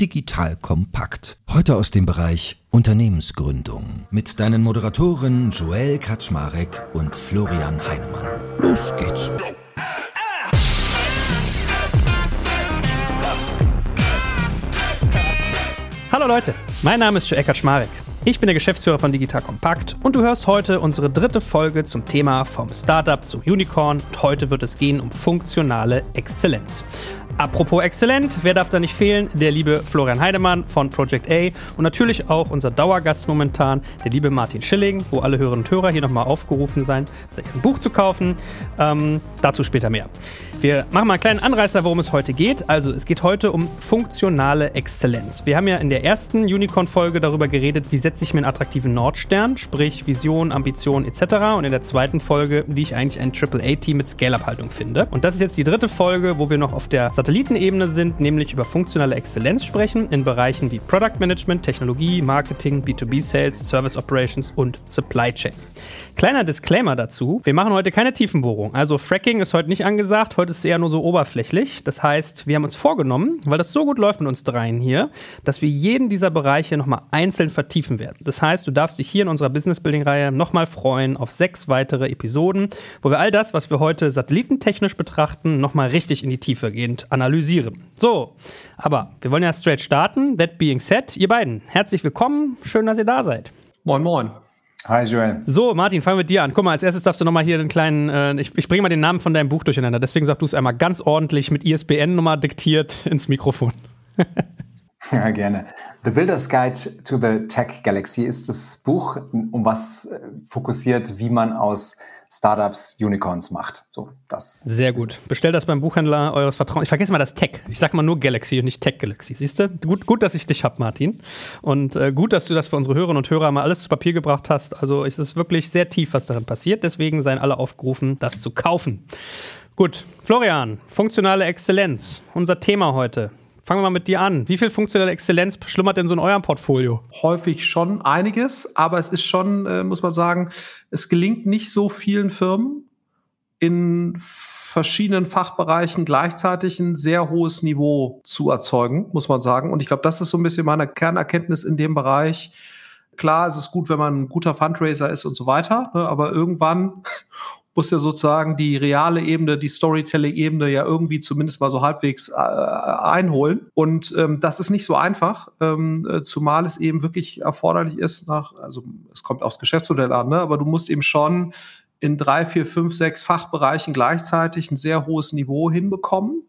Digital Kompakt. Heute aus dem Bereich Unternehmensgründung mit deinen Moderatoren Joel Kaczmarek und Florian Heinemann. Los geht's. Hallo Leute, mein Name ist Joel Kaczmarek. Ich bin der Geschäftsführer von Digital Compact und du hörst heute unsere dritte Folge zum Thema vom Startup zum Unicorn und heute wird es gehen um funktionale Exzellenz. Apropos exzellent, wer darf da nicht fehlen? Der liebe Florian Heidemann von Project A und natürlich auch unser Dauergast momentan, der liebe Martin Schilling, wo alle Hörerinnen und Hörer hier nochmal aufgerufen sein, sich ein Buch zu kaufen. Ähm, dazu später mehr. Wir machen mal einen kleinen Anreißer, worum es heute geht. Also es geht heute um funktionale Exzellenz. Wir haben ja in der ersten Unicorn-Folge darüber geredet, wie setze ich mir einen attraktiven Nordstern, sprich Vision, Ambition etc. Und in der zweiten Folge, wie ich eigentlich ein AAA-Team mit Scale-Up-Haltung finde. Und das ist jetzt die dritte Folge, wo wir noch auf der Satellitenebene sind, nämlich über funktionale Exzellenz sprechen in Bereichen wie Product Management, Technologie, Marketing, B2B Sales, Service Operations und Supply Chain. Kleiner Disclaimer dazu, wir machen heute keine Tiefenbohrung. Also Fracking ist heute nicht angesagt, heute ist es eher nur so oberflächlich. Das heißt, wir haben uns vorgenommen, weil das so gut läuft mit uns dreien hier, dass wir jeden dieser Bereiche nochmal einzeln vertiefen werden. Das heißt, du darfst dich hier in unserer Business Building Reihe nochmal freuen auf sechs weitere Episoden, wo wir all das, was wir heute satellitentechnisch betrachten, nochmal richtig in die Tiefe gehend analysieren. So, aber wir wollen ja straight starten. That being said, ihr beiden, herzlich willkommen. Schön, dass ihr da seid. Moin, moin. Hi, Joel. So, Martin, fangen wir mit dir an. Guck mal, als erstes darfst du nochmal hier den kleinen, äh, ich, ich bringe mal den Namen von deinem Buch durcheinander. Deswegen sag du es einmal ganz ordentlich mit ISBN-Nummer diktiert ins Mikrofon. ja, gerne. The Builder's Guide to the Tech Galaxy ist das Buch, um was äh, fokussiert, wie man aus Startups Unicorns macht. So, das Sehr gut. Bestellt das beim Buchhändler eures Vertrauens. Ich vergesse mal das Tech. Ich sage mal nur Galaxy und nicht Tech Galaxy. Siehst du? Gut, gut, dass ich dich habe, Martin. Und äh, gut, dass du das für unsere Hörerinnen und Hörer mal alles zu Papier gebracht hast. Also es ist wirklich sehr tief, was darin passiert. Deswegen seien alle aufgerufen, das zu kaufen. Gut, Florian, funktionale Exzellenz. Unser Thema heute. Fangen wir mal mit dir an. Wie viel funktionelle Exzellenz schlummert denn so in eurem Portfolio? Häufig schon einiges, aber es ist schon, äh, muss man sagen, es gelingt nicht so vielen Firmen in verschiedenen Fachbereichen gleichzeitig ein sehr hohes Niveau zu erzeugen, muss man sagen. Und ich glaube, das ist so ein bisschen meine Kernerkenntnis in dem Bereich. Klar, es ist gut, wenn man ein guter Fundraiser ist und so weiter, ne, aber irgendwann muss ja sozusagen die reale Ebene, die Storytelling-Ebene ja irgendwie zumindest mal so halbwegs äh, einholen. Und ähm, das ist nicht so einfach, ähm, äh, zumal es eben wirklich erforderlich ist nach, also es kommt aufs Geschäftsmodell an, ne? aber du musst eben schon in drei, vier, fünf, sechs Fachbereichen gleichzeitig ein sehr hohes Niveau hinbekommen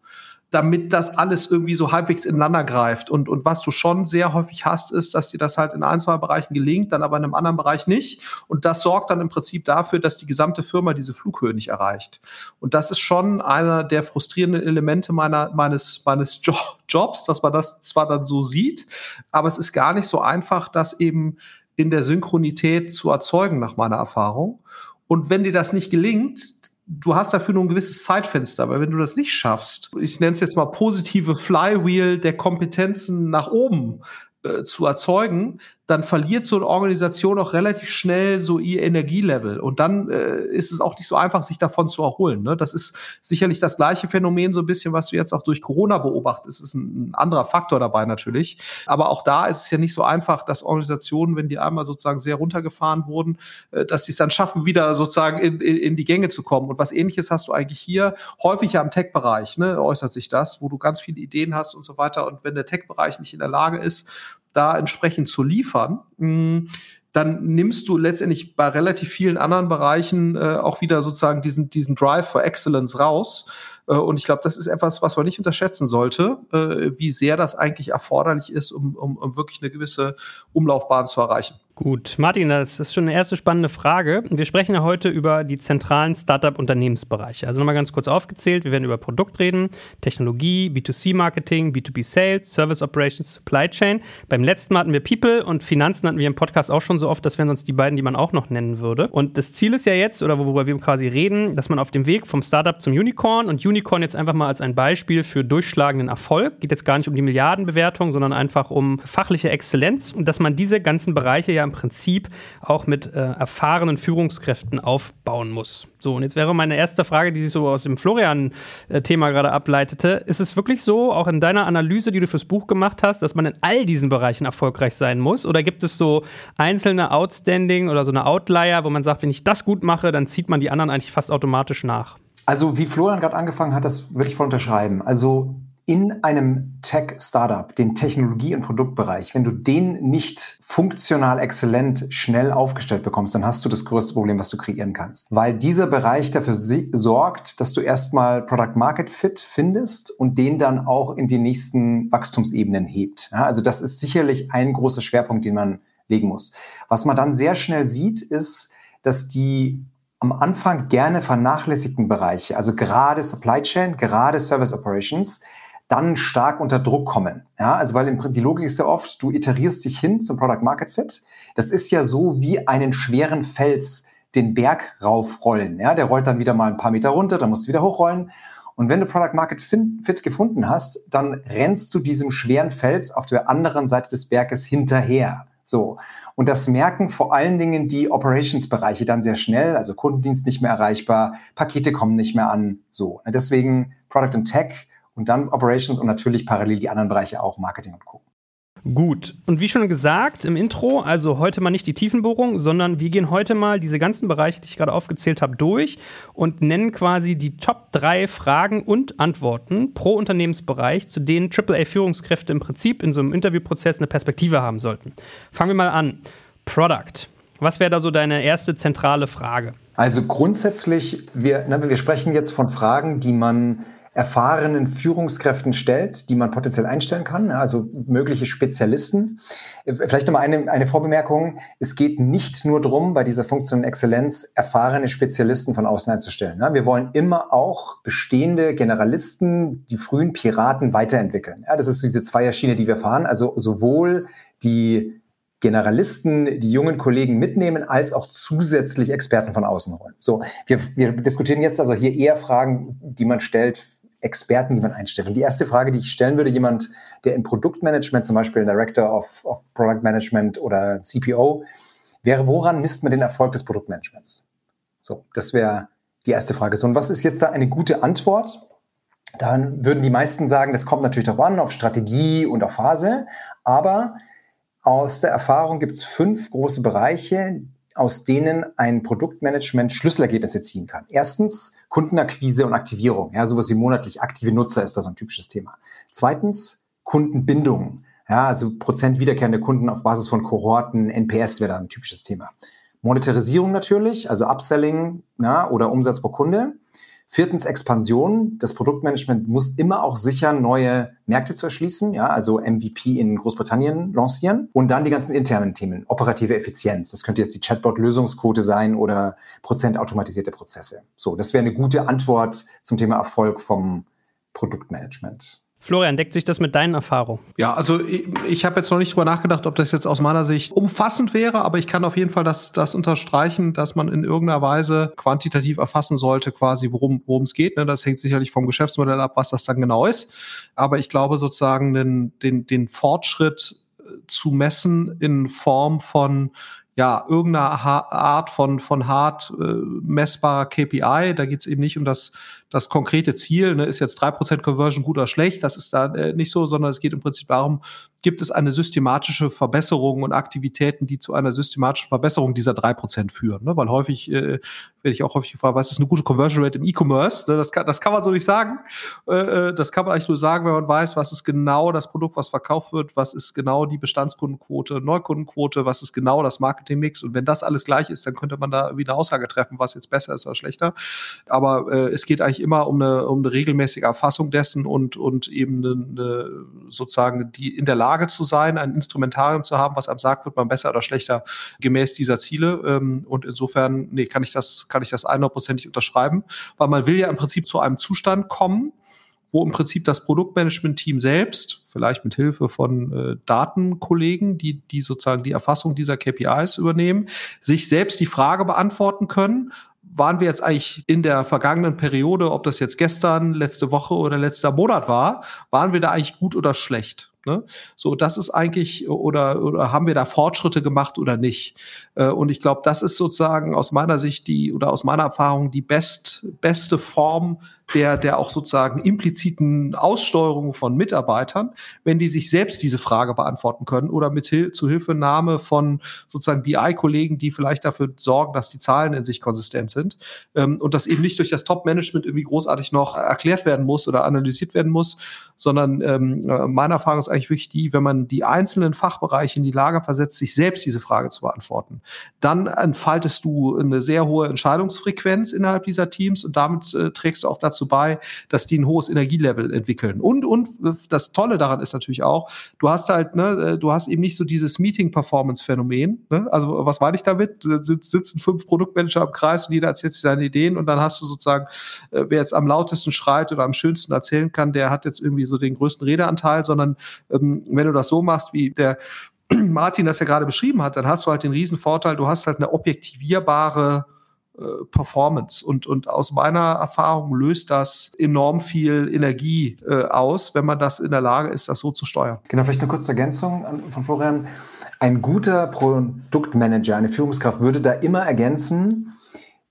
damit das alles irgendwie so halbwegs ineinander greift. Und, und was du schon sehr häufig hast, ist, dass dir das halt in ein, zwei Bereichen gelingt, dann aber in einem anderen Bereich nicht. Und das sorgt dann im Prinzip dafür, dass die gesamte Firma diese Flughöhe nicht erreicht. Und das ist schon einer der frustrierenden Elemente meiner, meines, meines jo Jobs, dass man das zwar dann so sieht, aber es ist gar nicht so einfach, das eben in der Synchronität zu erzeugen, nach meiner Erfahrung. Und wenn dir das nicht gelingt, du hast dafür nur ein gewisses Zeitfenster, weil wenn du das nicht schaffst, ich nenne es jetzt mal positive Flywheel der Kompetenzen nach oben äh, zu erzeugen, dann verliert so eine Organisation auch relativ schnell so ihr Energielevel. Und dann äh, ist es auch nicht so einfach, sich davon zu erholen. Ne? Das ist sicherlich das gleiche Phänomen, so ein bisschen, was du jetzt auch durch Corona beobachtest. Es ist ein, ein, anderer Faktor dabei natürlich. Aber auch da ist es ja nicht so einfach, dass Organisationen, wenn die einmal sozusagen sehr runtergefahren wurden, äh, dass sie es dann schaffen, wieder sozusagen in, in, in, die Gänge zu kommen. Und was ähnliches hast du eigentlich hier häufig ja im Tech-Bereich, ne, äußert sich das, wo du ganz viele Ideen hast und so weiter. Und wenn der Tech-Bereich nicht in der Lage ist, da entsprechend zu liefern, mm, dann nimmst du letztendlich bei relativ vielen anderen Bereichen äh, auch wieder sozusagen diesen, diesen Drive for Excellence raus. Äh, und ich glaube, das ist etwas, was man nicht unterschätzen sollte, äh, wie sehr das eigentlich erforderlich ist, um, um, um wirklich eine gewisse Umlaufbahn zu erreichen. Gut, Martin, das ist schon eine erste spannende Frage. Wir sprechen ja heute über die zentralen Startup-Unternehmensbereiche. Also nochmal ganz kurz aufgezählt. Wir werden über Produkt reden, Technologie, B2C-Marketing, B2B Sales, Service Operations, Supply Chain. Beim letzten Mal hatten wir People und Finanzen hatten wir im Podcast auch schon so oft, das wären sonst die beiden, die man auch noch nennen würde. Und das Ziel ist ja jetzt, oder worüber wir quasi reden, dass man auf dem Weg vom Startup zum Unicorn und Unicorn jetzt einfach mal als ein Beispiel für durchschlagenden Erfolg, geht jetzt gar nicht um die Milliardenbewertung, sondern einfach um fachliche Exzellenz und dass man diese ganzen Bereiche ja im Prinzip auch mit äh, erfahrenen Führungskräften aufbauen muss. So, und jetzt wäre meine erste Frage, die sich so aus dem Florian-Thema gerade ableitete. Ist es wirklich so, auch in deiner Analyse, die du fürs Buch gemacht hast, dass man in all diesen Bereichen erfolgreich sein muss? Oder gibt es so einzelne Outstanding oder so eine Outlier, wo man sagt, wenn ich das gut mache, dann zieht man die anderen eigentlich fast automatisch nach? Also, wie Florian gerade angefangen hat, das würde ich voll unterschreiben. Also, in einem Tech-Startup, den Technologie- und Produktbereich, wenn du den nicht funktional exzellent schnell aufgestellt bekommst, dann hast du das größte Problem, was du kreieren kannst. Weil dieser Bereich dafür sorgt, dass du erstmal Product Market Fit findest und den dann auch in die nächsten Wachstumsebenen hebt. Ja, also das ist sicherlich ein großer Schwerpunkt, den man legen muss. Was man dann sehr schnell sieht, ist, dass die am Anfang gerne vernachlässigten Bereiche, also gerade Supply Chain, gerade Service Operations, dann stark unter Druck kommen. Ja, also weil im, die Logik ist ja oft, du iterierst dich hin zum Product Market Fit. Das ist ja so wie einen schweren Fels den Berg raufrollen. Ja, der rollt dann wieder mal ein paar Meter runter, dann musst du wieder hochrollen. Und wenn du Product Market Fit gefunden hast, dann rennst du diesem schweren Fels auf der anderen Seite des Berges hinterher. So. Und das merken vor allen Dingen die Operations-Bereiche dann sehr schnell. Also Kundendienst nicht mehr erreichbar, Pakete kommen nicht mehr an. So. Deswegen Product and Tech und dann Operations und natürlich parallel die anderen Bereiche auch, Marketing und Co. Gut. Und wie schon gesagt im Intro, also heute mal nicht die Tiefenbohrung, sondern wir gehen heute mal diese ganzen Bereiche, die ich gerade aufgezählt habe, durch und nennen quasi die Top 3 Fragen und Antworten pro Unternehmensbereich, zu denen AAA-Führungskräfte im Prinzip in so einem Interviewprozess eine Perspektive haben sollten. Fangen wir mal an. Product. Was wäre da so deine erste zentrale Frage? Also grundsätzlich, wir, ne, wir sprechen jetzt von Fragen, die man erfahrenen Führungskräften stellt, die man potenziell einstellen kann, also mögliche Spezialisten. Vielleicht nochmal eine, eine Vorbemerkung. Es geht nicht nur darum, bei dieser Funktion Exzellenz erfahrene Spezialisten von außen einzustellen. Wir wollen immer auch bestehende Generalisten, die frühen Piraten weiterentwickeln. Das ist diese Zweierschiene, die wir fahren. Also sowohl die Generalisten, die jungen Kollegen mitnehmen, als auch zusätzlich Experten von außen holen. So, wir, wir diskutieren jetzt also hier eher Fragen, die man stellt Experten, die man einstellt. Und die erste Frage, die ich stellen würde, jemand, der im Produktmanagement, zum Beispiel Director of, of Product Management oder CPO, wäre, woran misst man den Erfolg des Produktmanagements? So, das wäre die erste Frage. So, und was ist jetzt da eine gute Antwort? Dann würden die meisten sagen, das kommt natürlich darauf an, auf Strategie und auf Phase. Aber aus der Erfahrung gibt es fünf große Bereiche, aus denen ein Produktmanagement Schlüsselergebnisse ziehen kann. Erstens Kundenakquise und Aktivierung. Ja, sowas wie monatlich aktive Nutzer ist da so ein typisches Thema. Zweitens Kundenbindung. Ja, also Prozent wiederkehrende Kunden auf Basis von Kohorten, NPS wäre da ein typisches Thema. Monetarisierung natürlich, also Upselling ja, oder Umsatz pro Kunde. Viertens Expansion. Das Produktmanagement muss immer auch sichern, neue Märkte zu erschließen, ja, also MVP in Großbritannien lancieren. Und dann die ganzen internen Themen, operative Effizienz. Das könnte jetzt die Chatbot-Lösungsquote sein oder prozentautomatisierte Prozesse. So, das wäre eine gute Antwort zum Thema Erfolg vom Produktmanagement. Florian, deckt sich das mit deinen Erfahrungen? Ja, also ich, ich habe jetzt noch nicht drüber nachgedacht, ob das jetzt aus meiner Sicht umfassend wäre, aber ich kann auf jeden Fall das, das unterstreichen, dass man in irgendeiner Weise quantitativ erfassen sollte, quasi worum es geht. Ne? Das hängt sicherlich vom Geschäftsmodell ab, was das dann genau ist. Aber ich glaube sozusagen den, den, den Fortschritt äh, zu messen in Form von ja, irgendeiner Art von, von hart äh, messbarer KPI. Da geht es eben nicht um das, das konkrete Ziel, ne, ist jetzt drei Prozent Conversion gut oder schlecht, das ist da äh, nicht so, sondern es geht im Prinzip darum, gibt es eine systematische Verbesserung und Aktivitäten, die zu einer systematischen Verbesserung dieser drei Prozent führen. Ne? Weil häufig äh, werde ich auch häufig gefragt, was ist eine gute Conversion Rate im E-Commerce? Ne? Das, kann, das kann man so nicht sagen. Äh, äh, das kann man eigentlich nur sagen, wenn man weiß, was ist genau das Produkt, was verkauft wird, was ist genau die Bestandskundenquote, Neukundenquote, was ist genau das Marketingmix. Und wenn das alles gleich ist, dann könnte man da wieder Aussage treffen, was jetzt besser ist oder schlechter. Aber äh, es geht eigentlich immer um eine, um eine regelmäßige Erfassung dessen und, und eben eine, eine sozusagen die in der Lage Lage zu sein, ein Instrumentarium zu haben, was einem sagt, wird man besser oder schlechter gemäß dieser Ziele. Ähm, und insofern, nee, kann ich das, kann ich das 100%ig unterschreiben, weil man will ja im Prinzip zu einem Zustand kommen, wo im Prinzip das Produktmanagement-Team selbst, vielleicht mit Hilfe von äh, Datenkollegen, die, die sozusagen die Erfassung dieser KPIs übernehmen, sich selbst die Frage beantworten können, waren wir jetzt eigentlich in der vergangenen Periode, ob das jetzt gestern, letzte Woche oder letzter Monat war, waren wir da eigentlich gut oder schlecht? Ne? So, das ist eigentlich, oder, oder haben wir da Fortschritte gemacht oder nicht? Äh, und ich glaube, das ist sozusagen aus meiner Sicht die, oder aus meiner Erfahrung die best, beste Form der, der auch sozusagen impliziten Aussteuerung von Mitarbeitern, wenn die sich selbst diese Frage beantworten können oder mit Hil Zuhilfenahme von sozusagen BI-Kollegen, die vielleicht dafür sorgen, dass die Zahlen in sich konsistent sind ähm, und das eben nicht durch das Top-Management irgendwie großartig noch erklärt werden muss oder analysiert werden muss, sondern ähm, äh, meine Erfahrung ist eigentlich wirklich die, wenn man die einzelnen Fachbereiche in die Lage versetzt, sich selbst diese Frage zu beantworten, dann entfaltest du eine sehr hohe Entscheidungsfrequenz innerhalb dieser Teams und damit äh, trägst du auch dazu bei, dass die ein hohes Energielevel entwickeln. Und, und äh, das Tolle daran ist natürlich auch, du hast halt, ne, äh, du hast eben nicht so dieses Meeting-Performance-Phänomen. Ne? Also was meine ich damit? Sitzen fünf Produktmanager im Kreis und jeder erzählt sich seine Ideen und dann hast du sozusagen, äh, wer jetzt am lautesten schreit oder am schönsten erzählen kann, der hat jetzt irgendwie so den größten Redeanteil, sondern ähm, wenn du das so machst, wie der Martin das ja gerade beschrieben hat, dann hast du halt den riesen Vorteil, du hast halt eine objektivierbare äh, Performance. Und, und aus meiner Erfahrung löst das enorm viel Energie äh, aus, wenn man das in der Lage ist, das so zu steuern. Genau, vielleicht eine kurze Ergänzung von Florian. Ein guter Produktmanager, eine Führungskraft würde da immer ergänzen,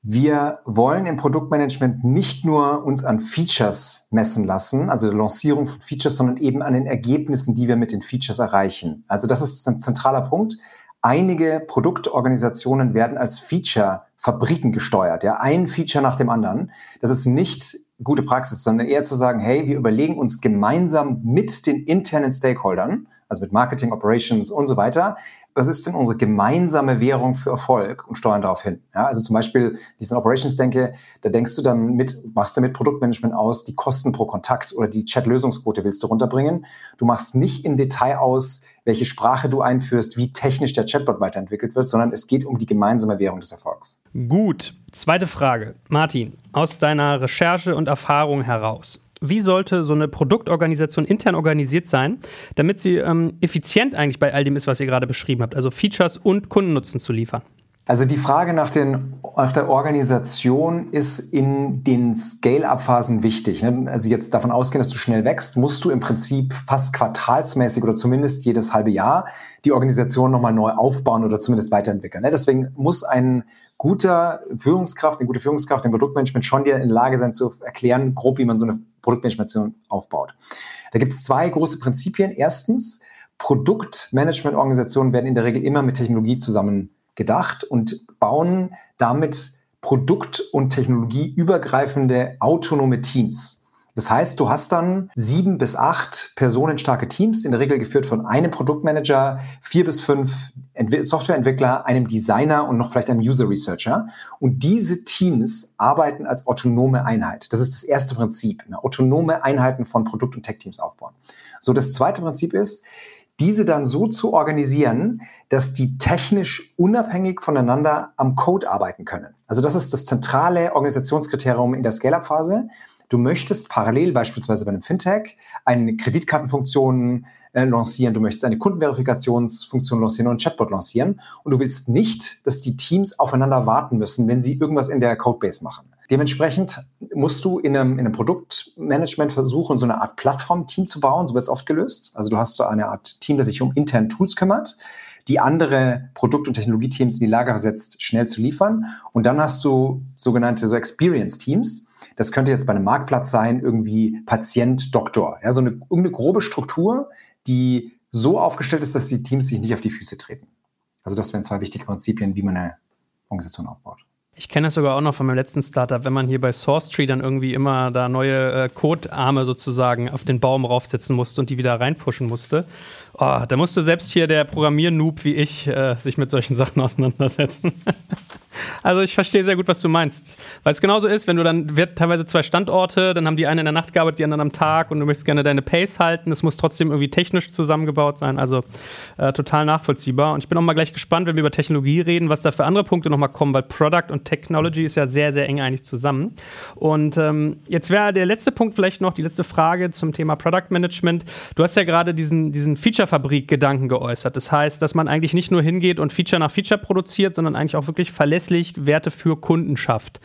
wir wollen im Produktmanagement nicht nur uns an Features messen lassen, also der Lancierung von Features, sondern eben an den Ergebnissen, die wir mit den Features erreichen. Also das ist ein zentraler Punkt. Einige Produktorganisationen werden als Feature-Fabriken gesteuert, ja, ein Feature nach dem anderen. Das ist nicht gute Praxis, sondern eher zu sagen, hey, wir überlegen uns gemeinsam mit den internen Stakeholdern, also mit Marketing, Operations und so weiter, was ist denn unsere gemeinsame Währung für Erfolg und steuern darauf hin. Ja, also zum Beispiel diesen Operations denke, da denkst du dann mit, machst du mit Produktmanagement aus, die Kosten pro Kontakt oder die Chat-Lösungsquote willst du runterbringen. Du machst nicht im Detail aus, welche Sprache du einführst, wie technisch der Chatbot weiterentwickelt wird, sondern es geht um die gemeinsame Währung des Erfolgs. Gut. Zweite Frage. Martin, aus deiner Recherche und Erfahrung heraus wie sollte so eine Produktorganisation intern organisiert sein, damit sie ähm, effizient eigentlich bei all dem ist, was ihr gerade beschrieben habt, also Features und Kundennutzen zu liefern? Also die Frage nach, den, nach der Organisation ist in den Scale-up-Phasen wichtig. Ne? Also jetzt davon ausgehen, dass du schnell wächst, musst du im Prinzip fast quartalsmäßig oder zumindest jedes halbe Jahr die Organisation nochmal neu aufbauen oder zumindest weiterentwickeln. Ne? Deswegen muss ein guter Führungskraft, eine gute Führungskraft im Produktmanagement schon dir in der Lage sein zu erklären, grob, wie man so eine Produktmanagement aufbaut. Da gibt es zwei große Prinzipien. Erstens, Produktmanagementorganisationen werden in der Regel immer mit Technologie zusammen gedacht und bauen damit produkt- und technologieübergreifende autonome Teams. Das heißt, du hast dann sieben bis acht personenstarke Teams, in der Regel geführt von einem Produktmanager, vier bis fünf Softwareentwickler, einem Designer und noch vielleicht einem User Researcher. Und diese Teams arbeiten als autonome Einheit. Das ist das erste Prinzip. Eine autonome Einheiten von Produkt- und Tech-Teams aufbauen. So, das zweite Prinzip ist, diese dann so zu organisieren, dass die technisch unabhängig voneinander am Code arbeiten können. Also das ist das zentrale Organisationskriterium in der Scale-up-Phase. Du möchtest parallel beispielsweise bei einem Fintech eine Kreditkartenfunktion äh, lancieren, du möchtest eine Kundenverifikationsfunktion lancieren und ein Chatbot lancieren und du willst nicht, dass die Teams aufeinander warten müssen, wenn sie irgendwas in der Codebase machen. Dementsprechend musst du in einem, in einem Produktmanagement versuchen, so eine Art Plattform-Team zu bauen. So wird es oft gelöst. Also du hast so eine Art Team, das sich um interne Tools kümmert, die andere Produkt- und Technologieteams in die Lage versetzt, schnell zu liefern. Und dann hast du sogenannte so Experience-Teams. Das könnte jetzt bei einem Marktplatz sein, irgendwie Patient, Doktor. Ja, so eine, irgendeine grobe Struktur, die so aufgestellt ist, dass die Teams sich nicht auf die Füße treten. Also das wären zwei wichtige Prinzipien, wie man eine Organisation aufbaut. Ich kenne das sogar auch noch von meinem letzten Startup, wenn man hier bei Source Tree dann irgendwie immer da neue äh, Codearme sozusagen auf den Baum raufsetzen musste und die wieder reinpushen musste. Oh, da musste selbst hier der Programmier-Noob wie ich äh, sich mit solchen Sachen auseinandersetzen. also ich verstehe sehr gut, was du meinst. Weil es genauso ist, wenn du dann, wird teilweise zwei Standorte, dann haben die einen in der Nacht gearbeitet, die anderen am Tag und du möchtest gerne deine Pace halten. Es muss trotzdem irgendwie technisch zusammengebaut sein. Also äh, total nachvollziehbar. Und ich bin auch mal gleich gespannt, wenn wir über Technologie reden, was da für andere Punkte nochmal kommen, weil Product und Technology ist ja sehr, sehr eng eigentlich zusammen. Und ähm, jetzt wäre der letzte Punkt vielleicht noch, die letzte Frage zum Thema Product Management. Du hast ja gerade diesen, diesen Feature-Fabrik-Gedanken geäußert. Das heißt, dass man eigentlich nicht nur hingeht und Feature nach Feature produziert, sondern eigentlich auch wirklich verlässlich Werte für Kunden schafft.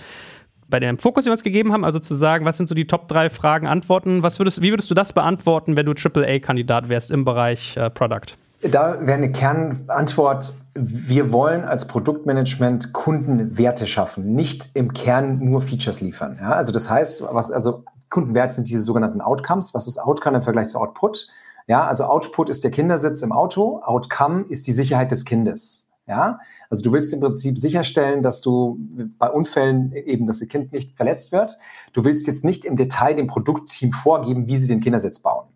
bei dem Fokus, den wir uns gegeben haben, also zu sagen, was sind so die Top drei Fragen, Antworten, was würdest, wie würdest du das beantworten, wenn du AAA-Kandidat wärst im Bereich äh, Product? Da wäre eine Kernantwort, wir wollen als Produktmanagement Kundenwerte schaffen, nicht im Kern nur Features liefern. Ja, also das heißt, was, also Kundenwerte sind diese sogenannten Outcomes. Was ist Outcome im Vergleich zu Output? Ja, also Output ist der Kindersitz im Auto, Outcome ist die Sicherheit des Kindes. Ja, also du willst im Prinzip sicherstellen, dass du bei Unfällen eben, dass das Kind nicht verletzt wird. Du willst jetzt nicht im Detail dem Produktteam vorgeben, wie sie den Kindersitz bauen.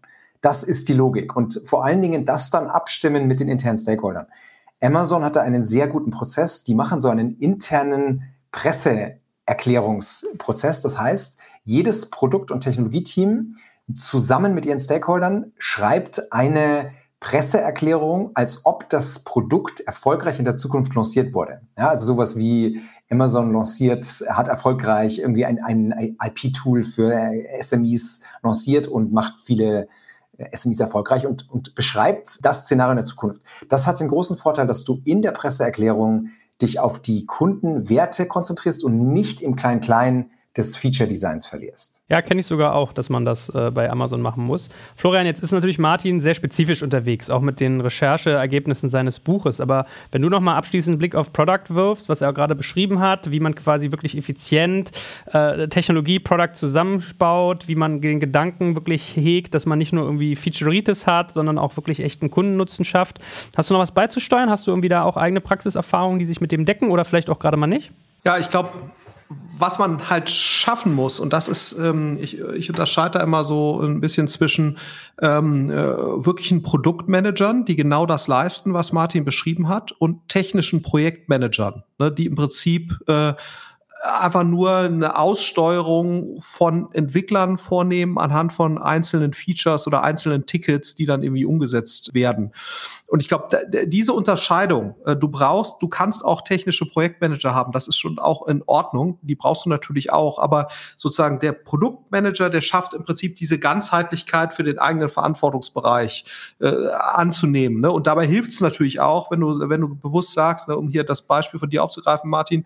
Das ist die Logik. Und vor allen Dingen das dann abstimmen mit den internen Stakeholdern. Amazon hatte einen sehr guten Prozess. Die machen so einen internen Presseerklärungsprozess. Das heißt, jedes Produkt- und Technologieteam zusammen mit ihren Stakeholdern schreibt eine Presseerklärung, als ob das Produkt erfolgreich in der Zukunft lanciert wurde. Ja, also sowas wie Amazon lanciert, hat erfolgreich irgendwie ein, ein IP-Tool für SMEs lanciert und macht viele SMEs erfolgreich und, und beschreibt das Szenario in der Zukunft. Das hat den großen Vorteil, dass du in der Presseerklärung dich auf die Kundenwerte konzentrierst und nicht im Klein-Klein des Feature-Designs verlierst. Ja, kenne ich sogar auch, dass man das äh, bei Amazon machen muss. Florian, jetzt ist natürlich Martin sehr spezifisch unterwegs, auch mit den Rechercheergebnissen seines Buches. Aber wenn du nochmal abschließend einen Blick auf Product wirfst, was er auch gerade beschrieben hat, wie man quasi wirklich effizient äh, Technologie, Product zusammenbaut, wie man den Gedanken wirklich hegt, dass man nicht nur irgendwie Featureitis hat, sondern auch wirklich echten Kundennutzen schafft. Hast du noch was beizusteuern? Hast du irgendwie da auch eigene Praxiserfahrungen, die sich mit dem decken oder vielleicht auch gerade mal nicht? Ja, ich glaube, was man halt schaffen muss, und das ist, ähm, ich, ich unterscheide da immer so ein bisschen zwischen ähm, äh, wirklichen Produktmanagern, die genau das leisten, was Martin beschrieben hat, und technischen Projektmanagern, ne, die im Prinzip äh, einfach nur eine Aussteuerung von Entwicklern vornehmen anhand von einzelnen Features oder einzelnen Tickets, die dann irgendwie umgesetzt werden. Und ich glaube, diese Unterscheidung, äh, du brauchst, du kannst auch technische Projektmanager haben, das ist schon auch in Ordnung, die brauchst du natürlich auch, aber sozusagen der Produktmanager, der schafft im Prinzip diese Ganzheitlichkeit für den eigenen Verantwortungsbereich äh, anzunehmen. Ne? Und dabei hilft es natürlich auch, wenn du, wenn du bewusst sagst, ne, um hier das Beispiel von dir aufzugreifen, Martin,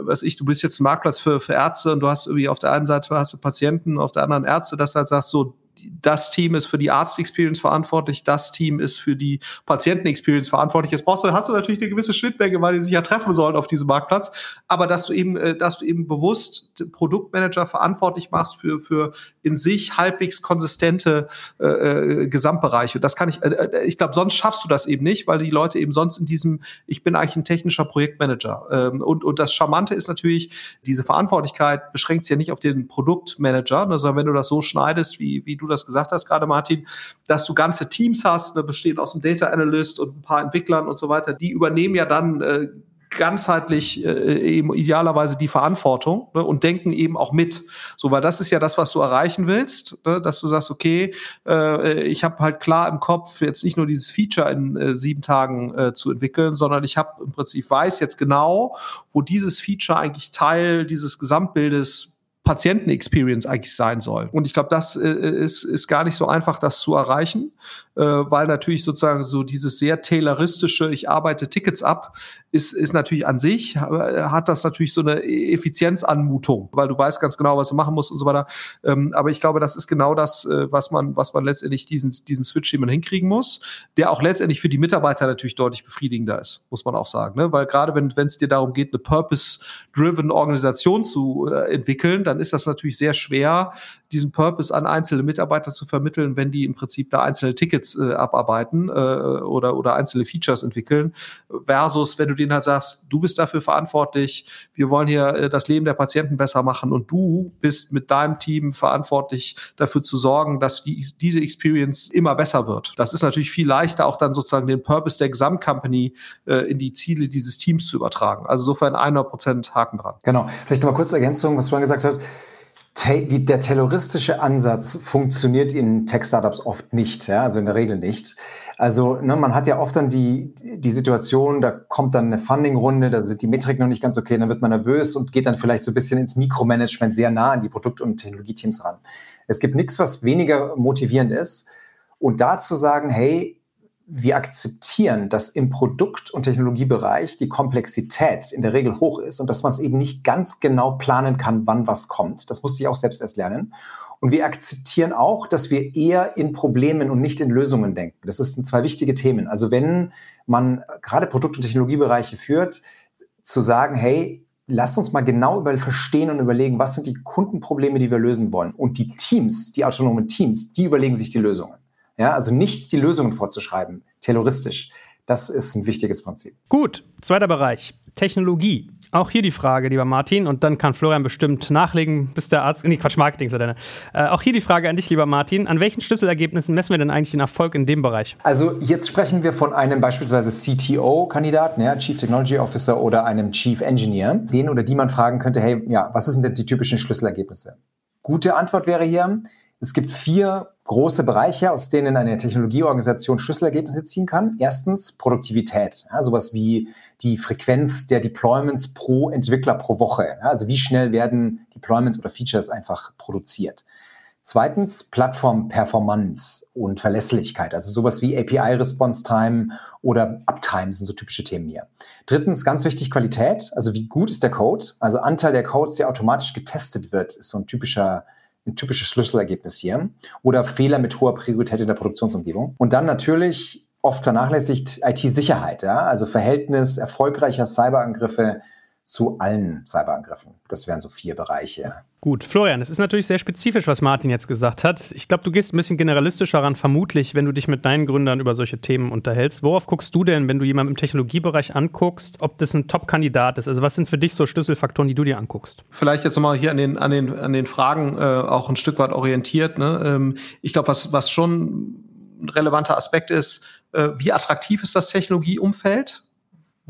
was ich, du bist jetzt ein Marktplatz für, für Ärzte und du hast irgendwie auf der einen Seite hast du Patienten, auf der anderen Ärzte, dass du halt sagst, so, das Team ist für die Arzt-Experience verantwortlich, das Team ist für die Patienten-Experience verantwortlich. Jetzt brauchst du, hast du natürlich eine gewisse Schnittmenge, weil die sich ja treffen sollen auf diesem Marktplatz. Aber dass du eben, äh, dass du eben bewusst Produktmanager verantwortlich machst für, für in sich halbwegs konsistente äh, äh Gesamtbereiche. Das kann ich, äh, äh, ich glaube, sonst schaffst du das eben nicht, weil die Leute eben sonst in diesem, ich bin eigentlich ein technischer Projektmanager. Ähm, und, und das Charmante ist natürlich, diese Verantwortlichkeit beschränkt sich ja nicht auf den Produktmanager, ne, sondern wenn du das so schneidest, wie, wie du das gesagt hast gerade, Martin, dass du ganze Teams hast, ne, bestehend aus einem Data Analyst und ein paar Entwicklern und so weiter, die übernehmen ja dann äh, ganzheitlich äh, eben idealerweise die Verantwortung ne, und denken eben auch mit. So, weil das ist ja das, was du erreichen willst, ne, dass du sagst, okay, äh, ich habe halt klar im Kopf jetzt nicht nur dieses Feature in äh, sieben Tagen äh, zu entwickeln, sondern ich habe im Prinzip weiß jetzt genau, wo dieses Feature eigentlich Teil dieses Gesamtbildes Patienten-Experience eigentlich sein soll. Und ich glaube, das äh, ist, ist gar nicht so einfach, das zu erreichen, äh, weil natürlich sozusagen so dieses sehr tayloristische, ich arbeite Tickets ab, ist, ist natürlich an sich, hat das natürlich so eine Effizienzanmutung, weil du weißt ganz genau, was du machen musst und so weiter. Ähm, aber ich glaube, das ist genau das, äh, was man, was man letztendlich diesen, diesen Switch, den man hinkriegen muss, der auch letztendlich für die Mitarbeiter natürlich deutlich befriedigender ist, muss man auch sagen. Ne? Weil gerade wenn es dir darum geht, eine purpose-driven Organisation zu äh, entwickeln, dann ist das natürlich sehr schwer, diesen Purpose an einzelne Mitarbeiter zu vermitteln, wenn die im Prinzip da einzelne Tickets äh, abarbeiten äh, oder, oder einzelne Features entwickeln, versus wenn du denen halt sagst, du bist dafür verantwortlich, wir wollen hier äh, das Leben der Patienten besser machen und du bist mit deinem Team verantwortlich dafür zu sorgen, dass die, diese Experience immer besser wird. Das ist natürlich viel leichter, auch dann sozusagen den Purpose der Gesamtcompany äh, in die Ziele dieses Teams zu übertragen. Also insofern 100 Prozent Haken dran. Genau. Vielleicht noch mal kurz Ergänzung, was vorhin gesagt hat der terroristische Ansatz funktioniert in Tech-Startups oft nicht, ja, also in der Regel nicht. Also ne, man hat ja oft dann die, die Situation, da kommt dann eine Funding-Runde, da sind die Metriken noch nicht ganz okay, dann wird man nervös und geht dann vielleicht so ein bisschen ins Mikromanagement sehr nah an die Produkt- und Technologieteams ran. Es gibt nichts, was weniger motivierend ist. Und da zu sagen, hey, wir akzeptieren, dass im Produkt- und Technologiebereich die Komplexität in der Regel hoch ist und dass man es eben nicht ganz genau planen kann, wann was kommt. Das musste ich auch selbst erst lernen. Und wir akzeptieren auch, dass wir eher in Problemen und nicht in Lösungen denken. Das sind zwei wichtige Themen. Also wenn man gerade Produkt- und Technologiebereiche führt, zu sagen, hey, lasst uns mal genau über verstehen und überlegen, was sind die Kundenprobleme, die wir lösen wollen. Und die Teams, die autonomen Teams, die überlegen sich die Lösungen. Ja, also nicht die Lösungen vorzuschreiben, terroristisch. Das ist ein wichtiges Prinzip. Gut, zweiter Bereich, Technologie. Auch hier die Frage, lieber Martin, und dann kann Florian bestimmt nachlegen, bis der Arzt. Nee, Quatsch, Marketing ist deine. Äh, auch hier die Frage an dich, lieber Martin. An welchen Schlüsselergebnissen messen wir denn eigentlich den Erfolg in dem Bereich? Also, jetzt sprechen wir von einem beispielsweise CTO-Kandidaten, ja, Chief Technology Officer oder einem Chief Engineer, den oder die man fragen könnte: hey, ja, was sind denn die typischen Schlüsselergebnisse? Gute Antwort wäre hier, es gibt vier große Bereiche, aus denen eine Technologieorganisation Schlüsselergebnisse ziehen kann. Erstens Produktivität, ja, sowas wie die Frequenz der Deployments pro Entwickler pro Woche. Ja, also wie schnell werden Deployments oder Features einfach produziert. Zweitens Plattform-Performance und Verlässlichkeit, also sowas wie API-Response-Time oder Uptime sind so typische Themen hier. Drittens, ganz wichtig, Qualität, also wie gut ist der Code, also Anteil der Codes, der automatisch getestet wird, ist so ein typischer ein typisches Schlüsselergebnis hier. Oder Fehler mit hoher Priorität in der Produktionsumgebung. Und dann natürlich oft vernachlässigt IT-Sicherheit, ja? also Verhältnis erfolgreicher Cyberangriffe zu allen Cyberangriffen. Das wären so vier Bereiche. Gut, Florian, es ist natürlich sehr spezifisch, was Martin jetzt gesagt hat. Ich glaube, du gehst ein bisschen generalistischer ran, vermutlich, wenn du dich mit deinen Gründern über solche Themen unterhältst. Worauf guckst du denn, wenn du jemanden im Technologiebereich anguckst, ob das ein Top-Kandidat ist? Also was sind für dich so Schlüsselfaktoren, die du dir anguckst? Vielleicht jetzt nochmal hier an den, an den, an den Fragen äh, auch ein Stück weit orientiert. Ne? Ähm, ich glaube, was, was schon ein relevanter Aspekt ist, äh, wie attraktiv ist das Technologieumfeld?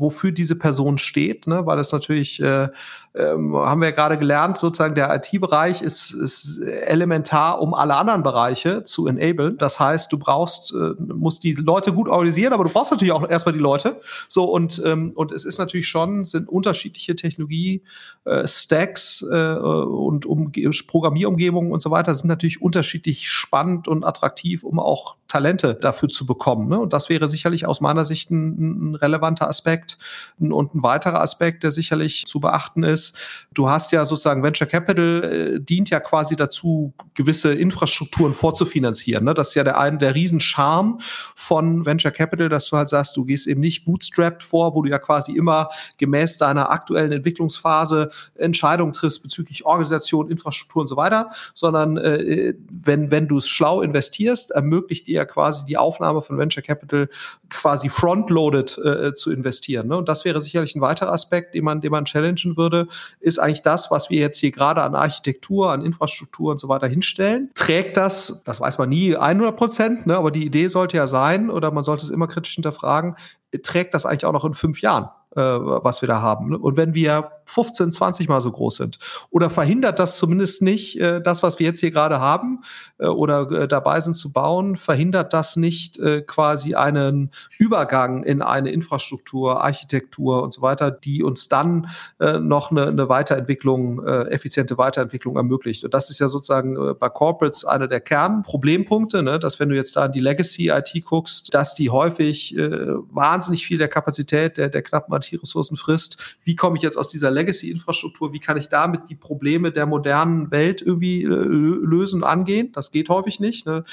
Wofür diese Person steht, ne? weil es natürlich äh, ähm, haben wir ja gerade gelernt, sozusagen der IT-Bereich ist, ist elementar, um alle anderen Bereiche zu enablen. Das heißt, du brauchst, äh, musst die Leute gut organisieren, aber du brauchst natürlich auch erstmal die Leute. So und ähm, und es ist natürlich schon sind unterschiedliche Technologie äh, äh, und um, Programmierumgebungen und so weiter sind natürlich unterschiedlich spannend und attraktiv, um auch Talente dafür zu bekommen. Ne? Und das wäre sicherlich aus meiner Sicht ein, ein relevanter Aspekt. Und ein weiterer Aspekt, der sicherlich zu beachten ist, ist, du hast ja sozusagen Venture Capital äh, dient ja quasi dazu, gewisse Infrastrukturen vorzufinanzieren. Ne? Das ist ja der ein der Riesenscharme von Venture Capital, dass du halt sagst, du gehst eben nicht bootstrapped vor, wo du ja quasi immer gemäß deiner aktuellen Entwicklungsphase Entscheidungen triffst bezüglich Organisation, Infrastruktur und so weiter, sondern äh, wenn, wenn du es schlau investierst, ermöglicht dir ja quasi die Aufnahme von Venture Capital quasi frontloaded äh, zu investieren. Ne? Und das wäre sicherlich ein weiterer Aspekt, den man, den man challengen würde, ist eigentlich das, was wir jetzt hier gerade an Architektur, an Infrastruktur und so weiter hinstellen. Trägt das, das weiß man nie 100 Prozent, ne, aber die Idee sollte ja sein, oder man sollte es immer kritisch hinterfragen, trägt das eigentlich auch noch in fünf Jahren? äh, was wir da haben. Ne? Und wenn wir 15, 20 Mal so groß sind, oder verhindert das zumindest nicht äh, das, was wir jetzt hier gerade haben äh, oder äh, dabei sind zu bauen, verhindert das nicht äh, quasi einen Übergang in eine Infrastruktur, Architektur und so weiter, die uns dann äh, noch eine, eine Weiterentwicklung, äh, effiziente Weiterentwicklung ermöglicht. Und das ist ja sozusagen äh, bei Corporates einer der Kernproblempunkte, ne? dass wenn du jetzt da in die Legacy-IT guckst, dass die häufig äh, wahnsinnig viel der Kapazität der, der knappen IT-Ressourcen frisst. Wie komme ich jetzt aus dieser Legacy-Infrastruktur? Wie kann ich damit die Probleme der modernen Welt irgendwie äh, lösen angehen? Das geht häufig nicht. Ne?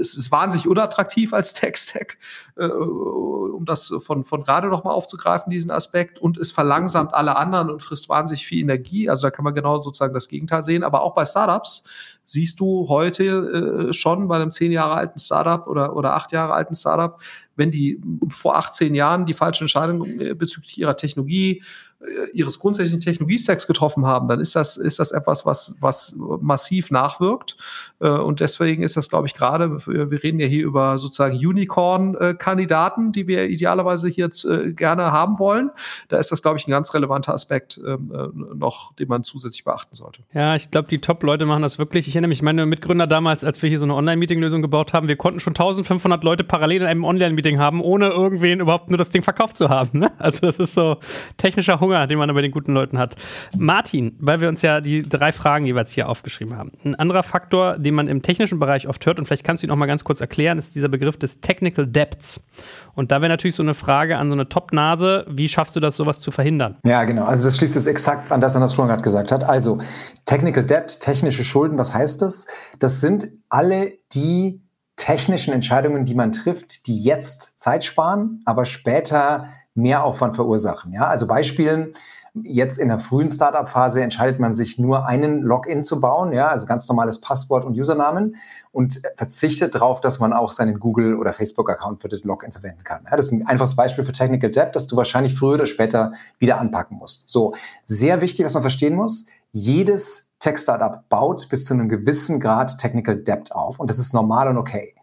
Es ist wahnsinnig unattraktiv als Tech-Stack, äh, um das von, von gerade nochmal aufzugreifen, diesen Aspekt. Und es verlangsamt alle anderen und frisst wahnsinnig viel Energie. Also da kann man genau sozusagen das Gegenteil sehen. Aber auch bei Startups siehst du heute äh, schon bei einem zehn Jahre alten Startup oder, oder acht Jahre alten Startup, wenn die vor 18 Jahren die falsche Entscheidung äh, bezüglich ihrer Technologie äh, ihres grundsätzlichen Technologiestacks getroffen haben, dann ist das, ist das etwas, was, was massiv nachwirkt. Äh, und deswegen ist das, glaube ich, gerade, wir reden ja hier über sozusagen Unicorn-Kandidaten, die wir idealerweise hier gerne haben wollen. Da ist das, glaube ich, ein ganz relevanter Aspekt ähm, noch, den man zusätzlich beachten sollte. Ja, ich glaube, die Top-Leute machen das wirklich. Ich erinnere mich, meine Mitgründer damals, als wir hier so eine Online-Meeting-Lösung gebaut haben, wir konnten schon 1500 Leute parallel in einem Online-Meeting haben, ohne irgendwen überhaupt nur das Ding verkauft zu haben. Ne? Also das ist so technischer Hunger, den man bei den guten Leuten hat. Martin, weil wir uns ja die drei Fragen jeweils hier aufgeschrieben haben. Ein anderer Faktor, den man im technischen Bereich oft hört, und vielleicht kannst du ihn auch mal ganz kurz erklären, ist dieser Begriff des Technical Depths. Und da wäre natürlich so eine Frage an so eine Top-Nase, wie schaffst du das, sowas zu verhindern? Ja, genau. Also das schließt es exakt an das, an das Florian gerade gesagt hat. Also Technical Debt, technische Schulden, was heißt das? Das sind alle die technischen Entscheidungen, die man trifft, die jetzt Zeit sparen, aber später mehr Aufwand verursachen. Ja, also Beispielen, Jetzt in der frühen Startup-Phase entscheidet man sich nur einen Login zu bauen, ja, also ganz normales Passwort und Usernamen und verzichtet darauf, dass man auch seinen Google- oder Facebook-Account für das Login verwenden kann. Ja, das ist ein einfaches Beispiel für Technical Debt, das du wahrscheinlich früher oder später wieder anpacken musst. So, sehr wichtig, was man verstehen muss, jedes Tech-Startup baut bis zu einem gewissen Grad Technical Debt auf und das ist normal und okay.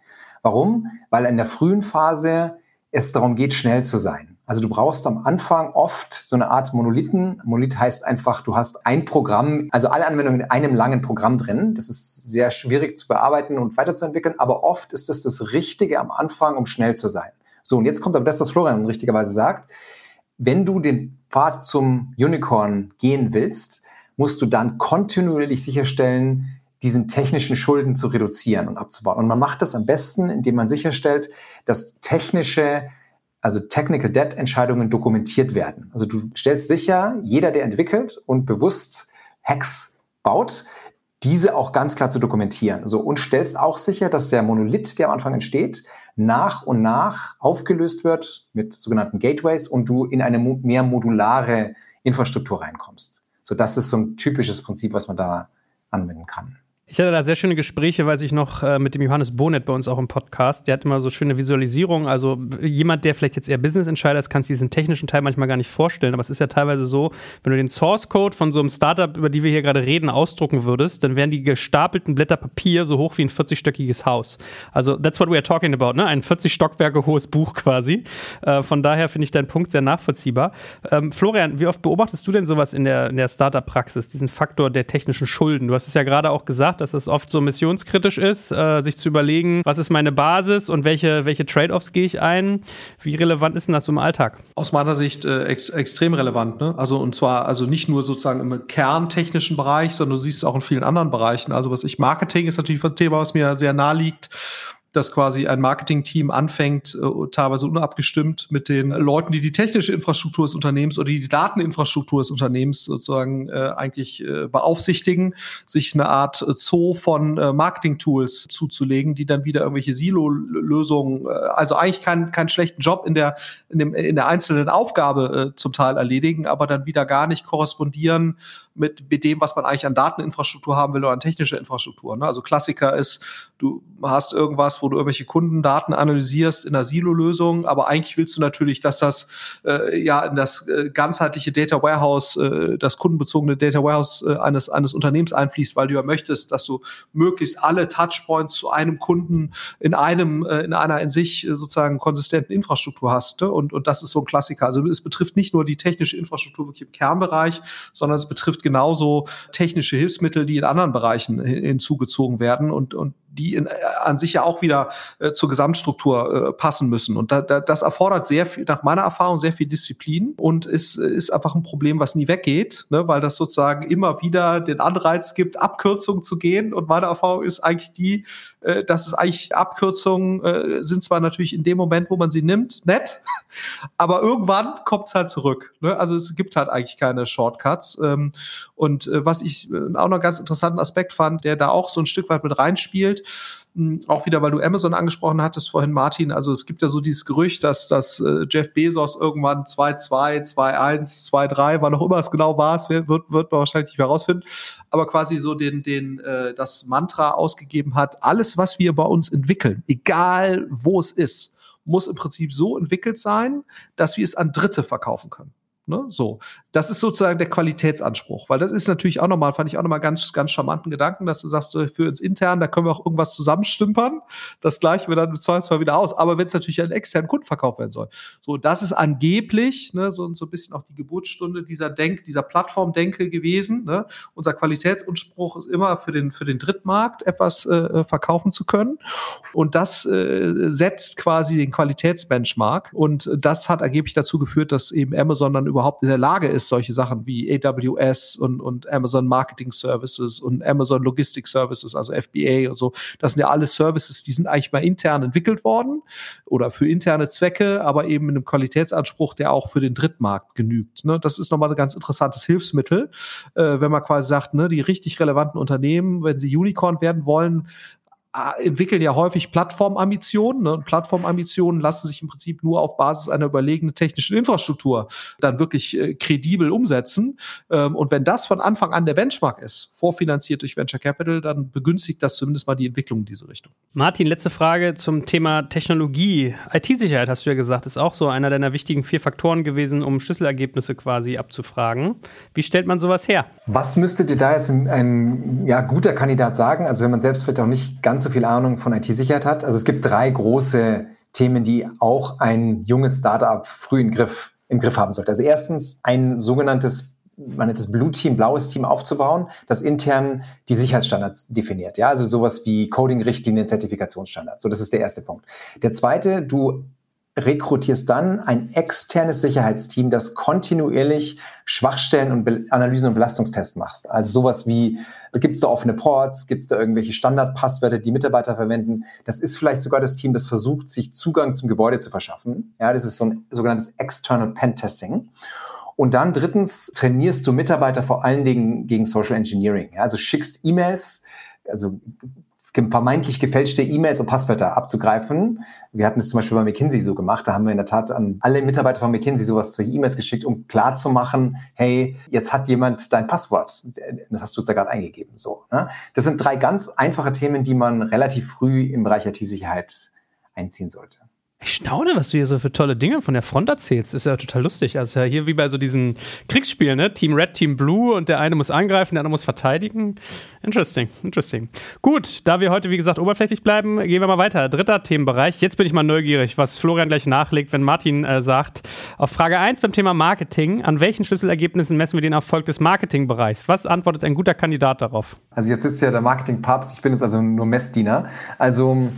Warum? Weil in der frühen Phase es darum geht, schnell zu sein. Also du brauchst am Anfang oft so eine Art Monolithen. Monolith heißt einfach, du hast ein Programm, also alle Anwendungen in einem langen Programm drin. Das ist sehr schwierig zu bearbeiten und weiterzuentwickeln, aber oft ist das das Richtige am Anfang, um schnell zu sein. So, und jetzt kommt aber das, was Florian richtigerweise sagt. Wenn du den Pfad zum Unicorn gehen willst, musst du dann kontinuierlich sicherstellen, diesen technischen Schulden zu reduzieren und abzubauen. Und man macht das am besten, indem man sicherstellt, dass technische also Technical Debt Entscheidungen dokumentiert werden. Also du stellst sicher, jeder, der entwickelt und bewusst Hacks baut, diese auch ganz klar zu dokumentieren. So, und stellst auch sicher, dass der Monolith, der am Anfang entsteht, nach und nach aufgelöst wird mit sogenannten Gateways und du in eine mehr modulare Infrastruktur reinkommst. So, das ist so ein typisches Prinzip, was man da anwenden kann. Ich hatte da sehr schöne Gespräche, weiß ich noch, äh, mit dem Johannes Bonet bei uns auch im Podcast. Der hat immer so schöne Visualisierungen. Also jemand, der vielleicht jetzt eher Business-Entscheider ist, kann sich diesen technischen Teil manchmal gar nicht vorstellen. Aber es ist ja teilweise so, wenn du den Source-Code von so einem Startup, über die wir hier gerade reden, ausdrucken würdest, dann wären die gestapelten Blätter Papier so hoch wie ein 40-stöckiges Haus. Also that's what we are talking about, ne? Ein 40 Stockwerke hohes Buch quasi. Äh, von daher finde ich deinen Punkt sehr nachvollziehbar. Ähm, Florian, wie oft beobachtest du denn sowas in der, in der Startup-Praxis, diesen Faktor der technischen Schulden? Du hast es ja gerade auch gesagt, dass es oft so missionskritisch ist, äh, sich zu überlegen, was ist meine Basis und welche, welche Trade-offs gehe ich ein. Wie relevant ist denn das im Alltag? Aus meiner Sicht äh, ex extrem relevant. Ne? Also und zwar also nicht nur sozusagen im kerntechnischen Bereich, sondern du siehst es auch in vielen anderen Bereichen. Also was ich Marketing ist natürlich ein Thema, was mir sehr nahe liegt dass quasi ein Marketing-Team anfängt, äh, teilweise unabgestimmt mit den Leuten, die die technische Infrastruktur des Unternehmens oder die Dateninfrastruktur des Unternehmens sozusagen äh, eigentlich äh, beaufsichtigen, sich eine Art Zoo von äh, Marketing-Tools zuzulegen, die dann wieder irgendwelche Silo-Lösungen, äh, also eigentlich keinen keinen schlechten Job in der in, dem, in der einzelnen Aufgabe äh, zum Teil erledigen, aber dann wieder gar nicht korrespondieren mit, mit dem, was man eigentlich an Dateninfrastruktur haben will oder an technischer Infrastruktur. Ne? Also Klassiker ist, du hast irgendwas, wo du irgendwelche Kundendaten analysierst in einer Silo-Lösung, aber eigentlich willst du natürlich, dass das äh, ja in das äh, ganzheitliche Data Warehouse, äh, das kundenbezogene Data Warehouse äh, eines, eines Unternehmens einfließt, weil du ja möchtest, dass du möglichst alle Touchpoints zu einem Kunden in einem, äh, in einer in sich äh, sozusagen konsistenten Infrastruktur hast. Ne? Und, und das ist so ein Klassiker. Also es betrifft nicht nur die technische Infrastruktur wirklich im Kernbereich, sondern es betrifft genauso technische Hilfsmittel, die in anderen Bereichen hinzugezogen werden und, und die in, äh, an sich ja auch wieder äh, zur Gesamtstruktur äh, passen müssen. Und da, da, das erfordert sehr viel, nach meiner Erfahrung, sehr viel Disziplin und ist, ist einfach ein Problem, was nie weggeht, ne, weil das sozusagen immer wieder den Anreiz gibt, Abkürzungen zu gehen. Und meine Erfahrung ist eigentlich die, äh, dass es eigentlich Abkürzungen äh, sind zwar natürlich in dem Moment, wo man sie nimmt, nett, aber irgendwann kommt es halt zurück. Ne? Also es gibt halt eigentlich keine Shortcuts. Ähm, und äh, was ich äh, auch noch einen ganz interessanten Aspekt fand, der da auch so ein Stück weit mit reinspielt, auch wieder, weil du Amazon angesprochen hattest vorhin, Martin. Also es gibt ja so dieses Gerücht, dass, dass äh, Jeff Bezos irgendwann 2.2, 2.1, 2.3, wann auch immer es genau war, es wird, wird man wahrscheinlich nicht herausfinden, aber quasi so den, den, äh, das Mantra ausgegeben hat, alles, was wir bei uns entwickeln, egal wo es ist, muss im Prinzip so entwickelt sein, dass wir es an Dritte verkaufen können. Ne? So, das ist sozusagen der Qualitätsanspruch, weil das ist natürlich auch nochmal, fand ich auch nochmal ganz, ganz charmanten Gedanken, dass du sagst, für uns intern, da können wir auch irgendwas zusammenstümpern. Das gleichen wir dann im Zweifelsfall wieder aus. Aber wenn es natürlich an externen Kunden verkauft werden soll, so, das ist angeblich ne, so, so ein bisschen auch die Geburtsstunde dieser Denk, dieser Plattformdenke gewesen. Ne? Unser Qualitätsanspruch ist immer für den, für den Drittmarkt etwas äh, verkaufen zu können. Und das äh, setzt quasi den Qualitätsbenchmark. Und das hat angeblich dazu geführt, dass eben Amazon dann überhaupt in der Lage ist, solche Sachen wie AWS und, und Amazon Marketing Services und Amazon Logistics Services, also FBA und so, das sind ja alle Services, die sind eigentlich mal intern entwickelt worden oder für interne Zwecke, aber eben mit einem Qualitätsanspruch, der auch für den Drittmarkt genügt. Ne? Das ist nochmal ein ganz interessantes Hilfsmittel, äh, wenn man quasi sagt, ne, die richtig relevanten Unternehmen, wenn sie Unicorn werden wollen, entwickeln ja häufig Plattformambitionen. Ne? Plattformambitionen lassen sich im Prinzip nur auf Basis einer überlegenen technischen Infrastruktur dann wirklich äh, kredibel umsetzen. Ähm, und wenn das von Anfang an der Benchmark ist, vorfinanziert durch Venture Capital, dann begünstigt das zumindest mal die Entwicklung in diese Richtung. Martin, letzte Frage zum Thema Technologie. IT-Sicherheit hast du ja gesagt, ist auch so einer deiner wichtigen vier Faktoren gewesen, um Schlüsselergebnisse quasi abzufragen. Wie stellt man sowas her? Was müsste dir da jetzt ein, ein ja, guter Kandidat sagen? Also wenn man selbst vielleicht auch nicht ganz so so viel Ahnung von IT-Sicherheit hat. Also es gibt drei große Themen, die auch ein junges Startup früh im Griff, im Griff haben sollte. Also erstens ein sogenanntes man nennt das Blue Team, blaues Team aufzubauen, das intern die Sicherheitsstandards definiert. Ja, also sowas wie Coding-Richtlinien, Zertifikationsstandards. So, das ist der erste Punkt. Der zweite, du rekrutierst dann ein externes Sicherheitsteam, das kontinuierlich Schwachstellen und Be Analysen und Belastungstests macht. Also sowas wie, gibt es da offene Ports, gibt es da irgendwelche Standardpasswörter, die Mitarbeiter verwenden. Das ist vielleicht sogar das Team, das versucht, sich Zugang zum Gebäude zu verschaffen. Ja, das ist so ein sogenanntes External Pen Testing. Und dann drittens trainierst du Mitarbeiter vor allen Dingen gegen Social Engineering. Ja, also schickst E-Mails, also vermeintlich gefälschte E-Mails und Passwörter abzugreifen. Wir hatten es zum Beispiel bei McKinsey so gemacht. Da haben wir in der Tat an alle Mitarbeiter von McKinsey sowas zu E-Mails geschickt, um klarzumachen, hey, jetzt hat jemand dein Passwort. Das hast du es da gerade eingegeben. So, ne? Das sind drei ganz einfache Themen, die man relativ früh im Bereich IT-Sicherheit einziehen sollte. Ich staune, was du hier so für tolle Dinge von der Front erzählst. Ist ja total lustig. Also hier wie bei so diesen Kriegsspielen, ne? Team Red, Team Blue und der eine muss angreifen, der andere muss verteidigen. Interesting, interesting. Gut, da wir heute, wie gesagt, oberflächlich bleiben, gehen wir mal weiter. Dritter Themenbereich. Jetzt bin ich mal neugierig, was Florian gleich nachlegt, wenn Martin äh, sagt, auf Frage 1 beim Thema Marketing, an welchen Schlüsselergebnissen messen wir den Erfolg des Marketingbereichs? Was antwortet ein guter Kandidat darauf? Also jetzt ist ja der Marketing-Papst, ich bin jetzt also nur Messdiener. Also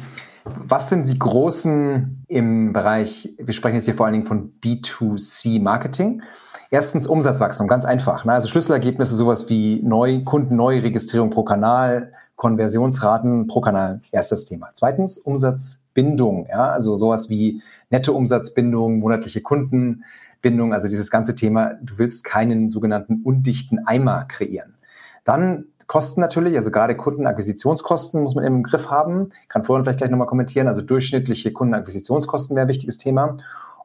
was sind die großen im Bereich, wir sprechen jetzt hier vor allen Dingen von B2C-Marketing. Erstens Umsatzwachstum, ganz einfach. Ne? Also Schlüsselergebnisse, sowas wie Neu Kunden-Neuregistrierung pro Kanal, Konversionsraten pro Kanal, erstes Thema. Zweitens Umsatzbindung, ja? also sowas wie Nettoumsatzbindung, monatliche Kundenbindung, also dieses ganze Thema, du willst keinen sogenannten undichten Eimer kreieren. Dann Kosten natürlich, also gerade Kundenakquisitionskosten muss man im Griff haben. Kann vorhin vielleicht gleich nochmal kommentieren. Also durchschnittliche Kundenakquisitionskosten wäre ein wichtiges Thema.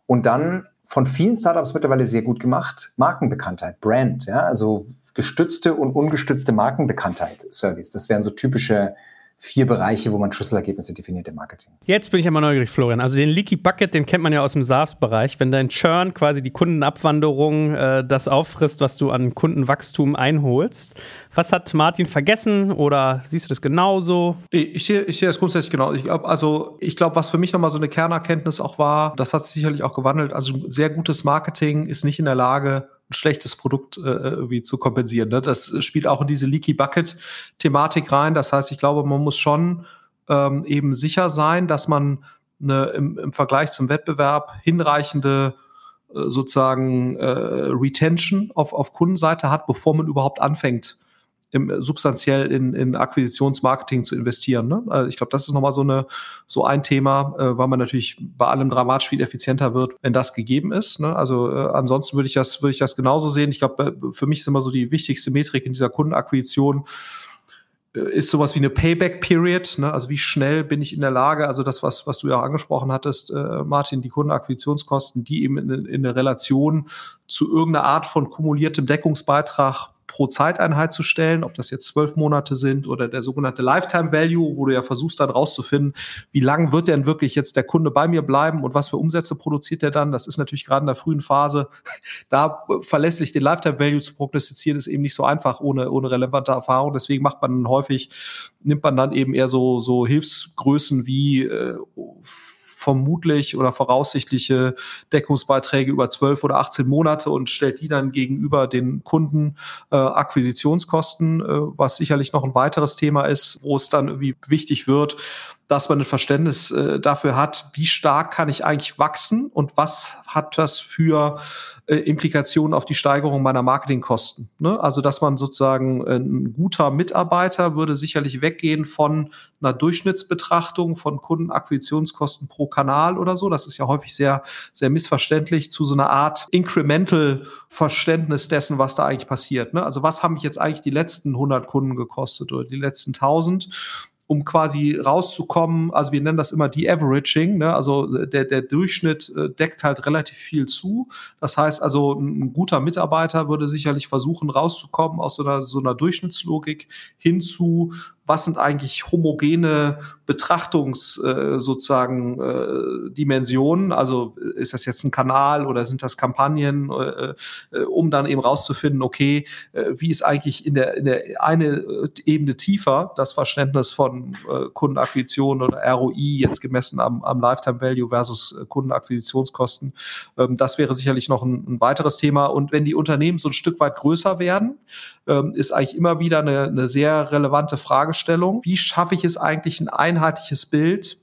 Und dann von vielen Startups mittlerweile sehr gut gemacht, Markenbekanntheit, Brand, ja, also gestützte und ungestützte Markenbekanntheit, Service. Das wären so typische vier Bereiche, wo man Schlüsselergebnisse definiert im Marketing. Jetzt bin ich einmal neugierig, Florian. Also den Leaky Bucket, den kennt man ja aus dem SaaS-Bereich. Wenn dein Churn quasi die Kundenabwanderung äh, das auffrisst, was du an Kundenwachstum einholst. Was hat Martin vergessen oder siehst du das genauso? Ich sehe, ich sehe das grundsätzlich genau. Ich glaube, also ich glaube, was für mich nochmal so eine Kernerkenntnis auch war, das hat sich sicherlich auch gewandelt. Also sehr gutes Marketing ist nicht in der Lage, schlechtes Produkt äh, irgendwie zu kompensieren. Ne? Das spielt auch in diese Leaky Bucket Thematik rein. Das heißt, ich glaube, man muss schon ähm, eben sicher sein, dass man eine, im, im Vergleich zum Wettbewerb hinreichende äh, sozusagen äh, Retention auf, auf Kundenseite hat, bevor man überhaupt anfängt, im, substanziell in, in Akquisitionsmarketing zu investieren. Ne? Also ich glaube, das ist nochmal so, eine, so ein Thema, äh, weil man natürlich bei allem dramatisch viel effizienter wird, wenn das gegeben ist. Ne? Also äh, ansonsten würde ich das, ich das genauso sehen. Ich glaube, äh, für mich ist immer so die wichtigste Metrik in dieser Kundenakquisition, äh, ist sowas wie eine Payback-Period, ne? also wie schnell bin ich in der Lage, also das, was, was du ja angesprochen hattest, äh, Martin, die Kundenakquisitionskosten, die eben in, in eine Relation zu irgendeiner Art von kumuliertem Deckungsbeitrag pro Zeiteinheit zu stellen, ob das jetzt zwölf Monate sind oder der sogenannte Lifetime Value, wo du ja versuchst dann rauszufinden, wie lang wird denn wirklich jetzt der Kunde bei mir bleiben und was für Umsätze produziert er dann. Das ist natürlich gerade in der frühen Phase, da verlässlich den Lifetime Value zu prognostizieren, ist eben nicht so einfach ohne, ohne relevante Erfahrung. Deswegen macht man häufig, nimmt man dann eben eher so, so Hilfsgrößen wie äh, vermutlich oder voraussichtliche Deckungsbeiträge über 12 oder 18 Monate und stellt die dann gegenüber den Kunden äh, Akquisitionskosten, äh, was sicherlich noch ein weiteres Thema ist, wo es dann irgendwie wichtig wird, dass man ein Verständnis äh, dafür hat, wie stark kann ich eigentlich wachsen und was hat das für äh, Implikationen auf die Steigerung meiner Marketingkosten. Ne? Also dass man sozusagen äh, ein guter Mitarbeiter würde sicherlich weggehen von einer Durchschnittsbetrachtung von Kundenakquisitionskosten pro Kanal oder so. Das ist ja häufig sehr, sehr missverständlich zu so einer Art Incremental Verständnis dessen, was da eigentlich passiert. Ne? Also was haben mich jetzt eigentlich die letzten 100 Kunden gekostet oder die letzten 1000? Um quasi rauszukommen, also wir nennen das immer De-Averaging, ne? also der, der Durchschnitt äh, deckt halt relativ viel zu. Das heißt also, ein guter Mitarbeiter würde sicherlich versuchen, rauszukommen aus so einer, so einer Durchschnittslogik hin zu, was sind eigentlich homogene Betrachtungs äh, sozusagen äh, Dimensionen? Also ist das jetzt ein Kanal oder sind das Kampagnen, äh, äh, um dann eben rauszufinden, okay, äh, wie ist eigentlich in der in der eine äh, Ebene tiefer das Verständnis von äh, Kundenakquisition oder ROI jetzt gemessen am, am Lifetime Value versus äh, Kundenakquisitionskosten? Ähm, das wäre sicherlich noch ein, ein weiteres Thema. Und wenn die Unternehmen so ein Stück weit größer werden, ähm, ist eigentlich immer wieder eine, eine sehr relevante Fragestellung. Wie schaffe ich es eigentlich, ein einheitliches Bild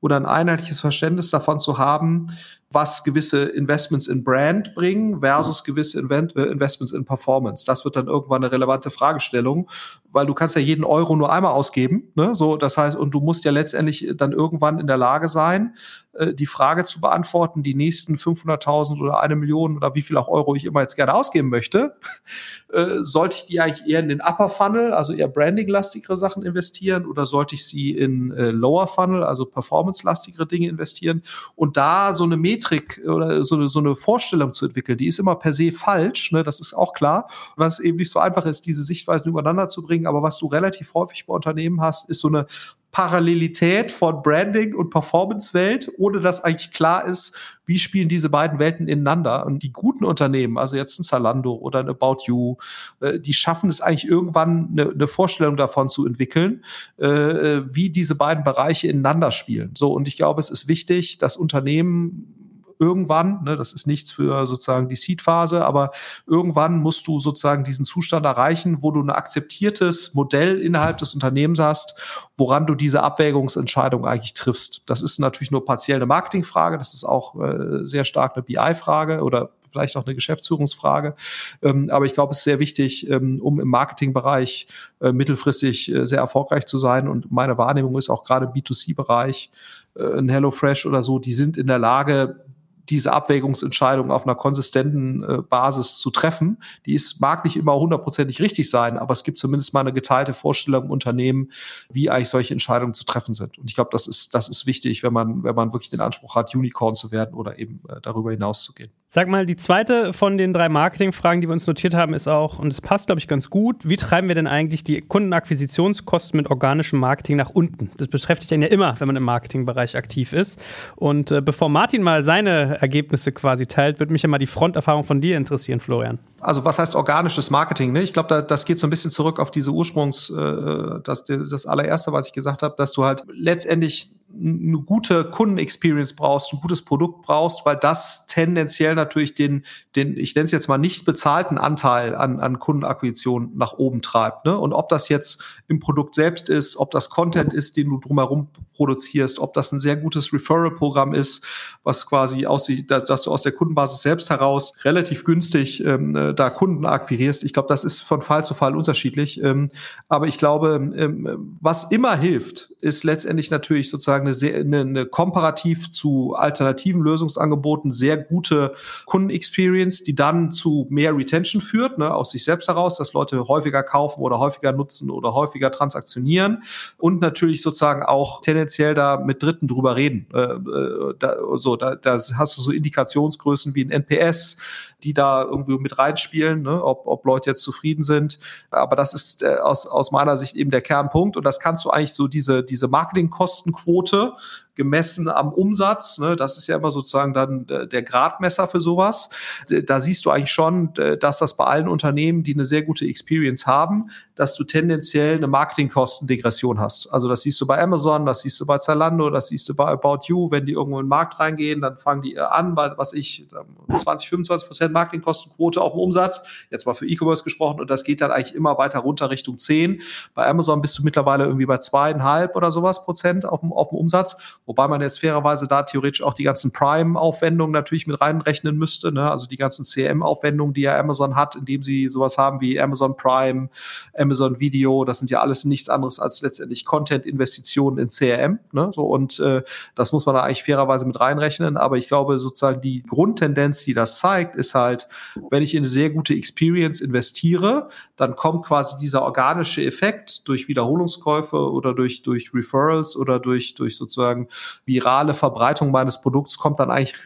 oder ein einheitliches Verständnis davon zu haben, was gewisse Investments in Brand bringen versus gewisse äh, Investments in Performance. Das wird dann irgendwann eine relevante Fragestellung, weil du kannst ja jeden Euro nur einmal ausgeben. Ne? So, das heißt, und du musst ja letztendlich dann irgendwann in der Lage sein, äh, die Frage zu beantworten, die nächsten 500.000 oder eine Million oder wie viel auch Euro ich immer jetzt gerne ausgeben möchte, äh, sollte ich die eigentlich eher in den Upper Funnel, also eher Branding-lastigere Sachen investieren oder sollte ich sie in äh, Lower Funnel, also Performance-lastigere Dinge investieren und da so eine Metrik oder so eine, so eine Vorstellung zu entwickeln, die ist immer per se falsch, ne, das ist auch klar, was eben nicht so einfach ist, diese Sichtweisen übereinander zu bringen, aber was du relativ häufig bei Unternehmen hast, ist so eine Parallelität von Branding und Performance-Welt, ohne dass eigentlich klar ist, wie spielen diese beiden Welten ineinander. Und die guten Unternehmen, also jetzt ein Zalando oder ein About You, äh, die schaffen es eigentlich irgendwann eine, eine Vorstellung davon zu entwickeln, äh, wie diese beiden Bereiche ineinander spielen. So, und ich glaube, es ist wichtig, dass Unternehmen irgendwann, ne, das ist nichts für sozusagen die Seed-Phase, aber irgendwann musst du sozusagen diesen Zustand erreichen, wo du ein akzeptiertes Modell innerhalb des Unternehmens hast, woran du diese Abwägungsentscheidung eigentlich triffst. Das ist natürlich nur partiell eine Marketingfrage, das ist auch äh, sehr stark eine BI-Frage oder vielleicht auch eine Geschäftsführungsfrage. Ähm, aber ich glaube, es ist sehr wichtig, ähm, um im Marketingbereich äh, mittelfristig äh, sehr erfolgreich zu sein. Und meine Wahrnehmung ist auch gerade im B2C-Bereich, äh, ein HelloFresh oder so, die sind in der Lage, diese Abwägungsentscheidung auf einer konsistenten äh, Basis zu treffen. Die ist, mag nicht immer hundertprozentig richtig sein, aber es gibt zumindest mal eine geteilte Vorstellung im Unternehmen, wie eigentlich solche Entscheidungen zu treffen sind. Und ich glaube, das ist, das ist wichtig, wenn man, wenn man wirklich den Anspruch hat, Unicorn zu werden oder eben äh, darüber hinaus zu gehen. Sag mal, die zweite von den drei Marketingfragen, die wir uns notiert haben, ist auch, und es passt, glaube ich, ganz gut, wie treiben wir denn eigentlich die Kundenakquisitionskosten mit organischem Marketing nach unten? Das beschäftigt einen ja immer, wenn man im Marketingbereich aktiv ist. Und äh, bevor Martin mal seine Ergebnisse quasi teilt, würde mich ja mal die Fronterfahrung von dir interessieren, Florian. Also was heißt organisches Marketing? Ne? Ich glaube, da, das geht so ein bisschen zurück auf diese Ursprungs, äh, das, das allererste, was ich gesagt habe, dass du halt letztendlich eine gute Kundenexperience brauchst, ein gutes Produkt brauchst, weil das tendenziell natürlich den, den ich nenne es jetzt mal nicht bezahlten Anteil an, an Kundenakquisition nach oben treibt. Ne? Und ob das jetzt im Produkt selbst ist, ob das Content ist, den du drumherum produzierst, ob das ein sehr gutes Referral-Programm ist, was quasi aussieht, dass, dass, du aus der Kundenbasis selbst heraus relativ günstig ähm, äh, da Kunden akquirierst. Ich glaube, das ist von Fall zu Fall unterschiedlich. Ähm, aber ich glaube, ähm, was immer hilft, ist letztendlich natürlich sozusagen sozusagen eine, sehr, eine, eine komparativ zu alternativen Lösungsangeboten sehr gute Kundenexperience, die dann zu mehr Retention führt, ne, aus sich selbst heraus, dass Leute häufiger kaufen oder häufiger nutzen oder häufiger transaktionieren und natürlich sozusagen auch tendenziell da mit Dritten drüber reden. Äh, äh da, so, da, da hast du so Indikationsgrößen wie ein NPS, die da irgendwie mit reinspielen, ne? ob, ob Leute jetzt zufrieden sind. Aber das ist äh, aus, aus meiner Sicht eben der Kernpunkt. Und das kannst du eigentlich so diese, diese Marketingkostenquote gemessen am Umsatz. Ne? Das ist ja immer sozusagen dann der Gradmesser für sowas. Da siehst du eigentlich schon, dass das bei allen Unternehmen, die eine sehr gute Experience haben, dass du tendenziell eine Marketingkostendegression hast. Also das siehst du bei Amazon, das siehst du bei Zalando, das siehst du bei About You. Wenn die irgendwo in den Markt reingehen, dann fangen die an, bei, was ich, 20, 25 Prozent Marketingkostenquote auf dem Umsatz. Jetzt mal für E-Commerce gesprochen und das geht dann eigentlich immer weiter runter Richtung 10. Bei Amazon bist du mittlerweile irgendwie bei zweieinhalb oder sowas Prozent auf dem, auf dem Umsatz. Wobei man jetzt fairerweise da theoretisch auch die ganzen Prime-Aufwendungen natürlich mit reinrechnen müsste. Ne? Also die ganzen CM-Aufwendungen, die ja Amazon hat, indem sie sowas haben wie Amazon Prime, Amazon Video. Das sind ja alles nichts anderes als letztendlich Content-Investitionen in CRM. Ne? So, und äh, das muss man da eigentlich fairerweise mit reinrechnen. Aber ich glaube, sozusagen die Grundtendenz, die das zeigt, ist halt, wenn ich in eine sehr gute Experience investiere, dann kommt quasi dieser organische Effekt durch Wiederholungskäufe oder durch, durch Referrals oder durch, durch sozusagen virale Verbreitung meines Produkts kommt dann eigentlich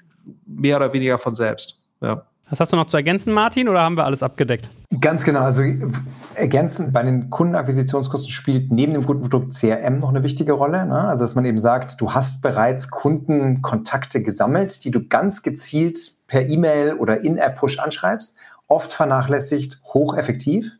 mehr oder weniger von selbst. Ja. Was hast du noch zu ergänzen, Martin, oder haben wir alles abgedeckt? Ganz genau. Also ergänzend bei den Kundenakquisitionskosten spielt neben dem guten Produkt CRM noch eine wichtige Rolle. Ne? Also dass man eben sagt, du hast bereits Kundenkontakte gesammelt, die du ganz gezielt per E-Mail oder In-App-Push anschreibst. Oft vernachlässigt, hocheffektiv.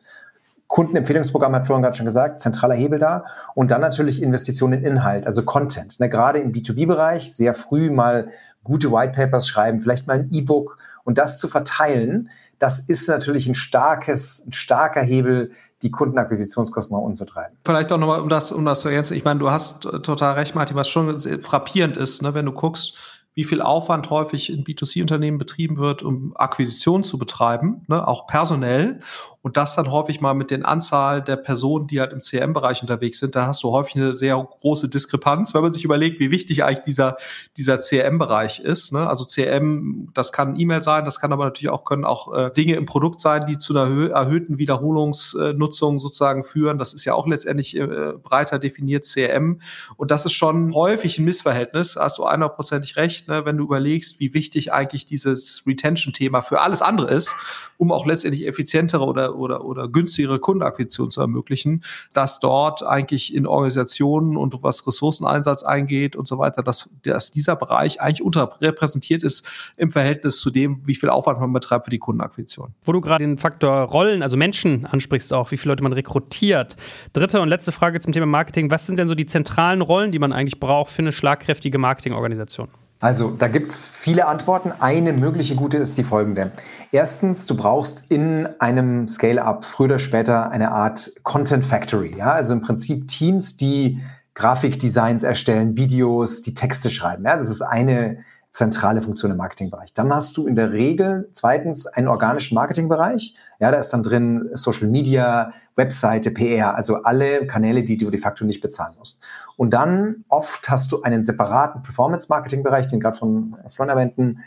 Kundenempfehlungsprogramm hat Florian gerade schon gesagt, zentraler Hebel da. Und dann natürlich Investitionen in Inhalt, also Content. Ne, gerade im B2B-Bereich sehr früh mal gute White Papers schreiben, vielleicht mal ein E-Book und das zu verteilen, das ist natürlich ein starkes, ein starker Hebel, die Kundenakquisitionskosten mal umzutreiben. Vielleicht auch nochmal, um das, um das zu ergänzen. Ich meine, du hast total recht, Martin, was schon frappierend ist, ne, wenn du guckst, wie viel Aufwand häufig in B2C-Unternehmen betrieben wird, um Akquisition zu betreiben, ne, auch personell und das dann häufig mal mit den Anzahl der Personen, die halt im CRM-Bereich unterwegs sind, da hast du häufig eine sehr große Diskrepanz, wenn man sich überlegt, wie wichtig eigentlich dieser, dieser CRM-Bereich ist. Ne? Also CRM, das kann E-Mail sein, das kann aber natürlich auch, können auch äh, Dinge im Produkt sein, die zu einer erhöhten Wiederholungsnutzung sozusagen führen. Das ist ja auch letztendlich äh, breiter definiert CRM. Und das ist schon häufig ein Missverhältnis, hast du hundertprozentig recht, ne? wenn du überlegst, wie wichtig eigentlich dieses Retention-Thema für alles andere ist, um auch letztendlich effizientere oder oder, oder günstigere Kundenakquisition zu ermöglichen, dass dort eigentlich in Organisationen und was Ressourceneinsatz eingeht und so weiter, dass, dass dieser Bereich eigentlich unterrepräsentiert ist im Verhältnis zu dem, wie viel Aufwand man betreibt für die Kundenakquisition. Wo du gerade den Faktor Rollen, also Menschen ansprichst auch, wie viele Leute man rekrutiert. Dritte und letzte Frage zum Thema Marketing. Was sind denn so die zentralen Rollen, die man eigentlich braucht für eine schlagkräftige Marketingorganisation? Also, da gibt es viele Antworten. Eine mögliche gute ist die folgende. Erstens, du brauchst in einem Scale-up früher oder später eine Art Content Factory. Ja? Also im Prinzip Teams, die Grafikdesigns erstellen, Videos, die Texte schreiben. Ja? Das ist eine zentrale Funktion im Marketingbereich. Dann hast du in der Regel zweitens einen organischen Marketingbereich. Ja, da ist dann drin Social Media, Webseite, PR, also alle Kanäle, die du de facto nicht bezahlen musst. Und dann oft hast du einen separaten Performance-Marketing-Bereich, den gerade von Florian erwähnten,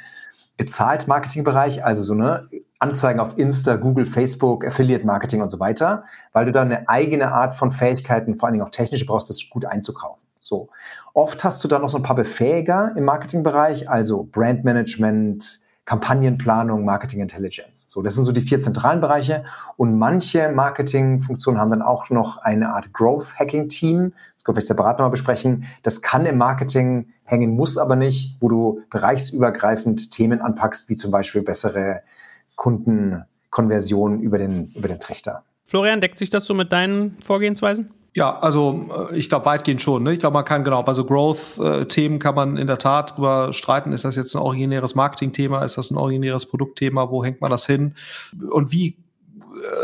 bezahlt Marketing-Bereich, also so eine Anzeigen auf Insta, Google, Facebook, Affiliate-Marketing und so weiter, weil du da eine eigene Art von Fähigkeiten, vor allen Dingen auch technische brauchst, das gut einzukaufen. So. Oft hast du dann noch so ein paar Befähiger im Marketingbereich, also Brandmanagement, Kampagnenplanung, Marketing Intelligence. So, das sind so die vier zentralen Bereiche. Und manche Marketingfunktionen haben dann auch noch eine Art Growth Hacking Team. Das können wir vielleicht separat nochmal besprechen. Das kann im Marketing hängen, muss aber nicht, wo du bereichsübergreifend Themen anpackst, wie zum Beispiel bessere Kundenkonversionen über den, über den Trichter. Florian, deckt sich das so mit deinen Vorgehensweisen? Ja, also äh, ich glaube weitgehend schon. Ne? Ich glaube, man kann genau, also Growth-Themen kann man in der Tat drüber streiten. Ist das jetzt ein originäres Marketing-Thema? Ist das ein originäres Produktthema? Wo hängt man das hin? Und wie äh,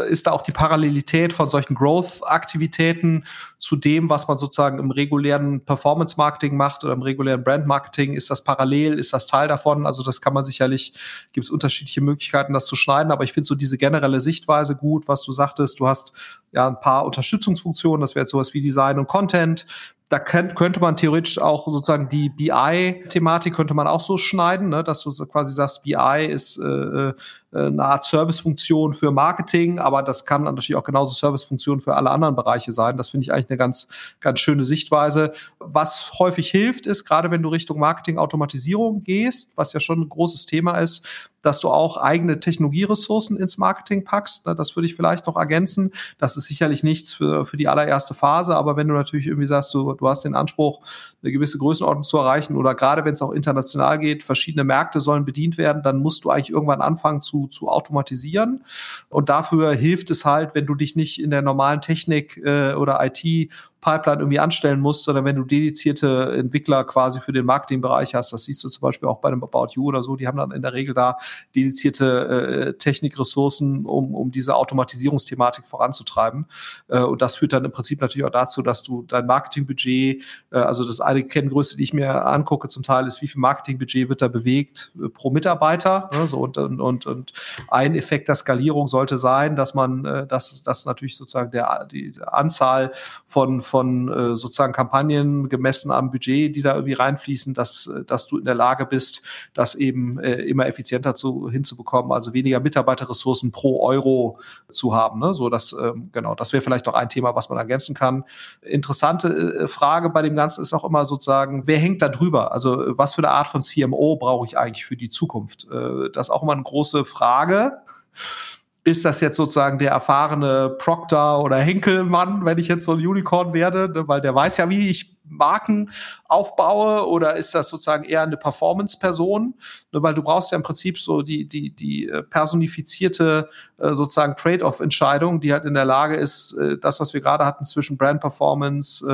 ist da auch die Parallelität von solchen Growth-Aktivitäten zu dem, was man sozusagen im regulären Performance-Marketing macht oder im regulären Brand-Marketing? Ist das parallel? Ist das Teil davon? Also das kann man sicherlich, gibt es unterschiedliche Möglichkeiten, das zu schneiden, aber ich finde so diese generelle Sichtweise gut, was du sagtest, du hast ja ein paar Unterstützungsfunktionen, das wäre sowas wie Design und Content, da könnt, könnte man theoretisch auch sozusagen die BI-Thematik könnte man auch so schneiden, ne, dass du quasi sagst, BI ist äh, äh, eine Art Servicefunktion für Marketing, aber das kann natürlich auch genauso Servicefunktion für alle anderen Bereiche sein. Das finde ich eigentlich eine ganz, ganz schöne Sichtweise. Was häufig hilft, ist, gerade wenn du Richtung Marketing-Automatisierung gehst, was ja schon ein großes Thema ist, dass du auch eigene Technologieressourcen ins Marketing packst. Ne, das würde ich vielleicht noch ergänzen. Das ist sicherlich nichts für, für die allererste Phase, aber wenn du natürlich irgendwie sagst, du, du hast den Anspruch, eine gewisse Größenordnung zu erreichen oder gerade wenn es auch international geht, verschiedene Märkte sollen bedient werden, dann musst du eigentlich irgendwann anfangen zu, zu automatisieren. Und dafür hilft es halt, wenn du dich nicht in der normalen Technik äh, oder IT Pipeline irgendwie anstellen musst, sondern wenn du dedizierte Entwickler quasi für den Marketingbereich hast, das siehst du zum Beispiel auch bei einem About You oder so, die haben dann in der Regel da dedizierte äh, Technikressourcen, um, um diese Automatisierungsthematik voranzutreiben. Äh, und das führt dann im Prinzip natürlich auch dazu, dass du dein Marketingbudget, äh, also das eine Kenngröße, die ich mir angucke zum Teil, ist, wie viel Marketingbudget wird da bewegt äh, pro Mitarbeiter. Ne, so und, und, und, und ein Effekt der Skalierung sollte sein, dass man, äh, dass, dass natürlich sozusagen der, die Anzahl von, von von äh, sozusagen Kampagnen gemessen am Budget, die da irgendwie reinfließen, dass, äh, dass du in der Lage bist, das eben äh, immer effizienter zu, hinzubekommen, also weniger Mitarbeiterressourcen pro Euro zu haben. Ne? So, dass, ähm, genau, das wäre vielleicht noch ein Thema, was man ergänzen kann. Interessante äh, Frage bei dem Ganzen ist auch immer sozusagen, wer hängt da drüber? Also was für eine Art von CMO brauche ich eigentlich für die Zukunft? Äh, das ist auch immer eine große Frage ist das jetzt sozusagen der erfahrene Proctor oder Henkelmann, wenn ich jetzt so ein Unicorn werde, ne? weil der weiß ja, wie ich Marken aufbaue oder ist das sozusagen eher eine Performance-Person? Weil du brauchst ja im Prinzip so die, die, die äh, personifizierte äh, sozusagen Trade-off-Entscheidung, die halt in der Lage ist, äh, das, was wir gerade hatten zwischen Brand Performance,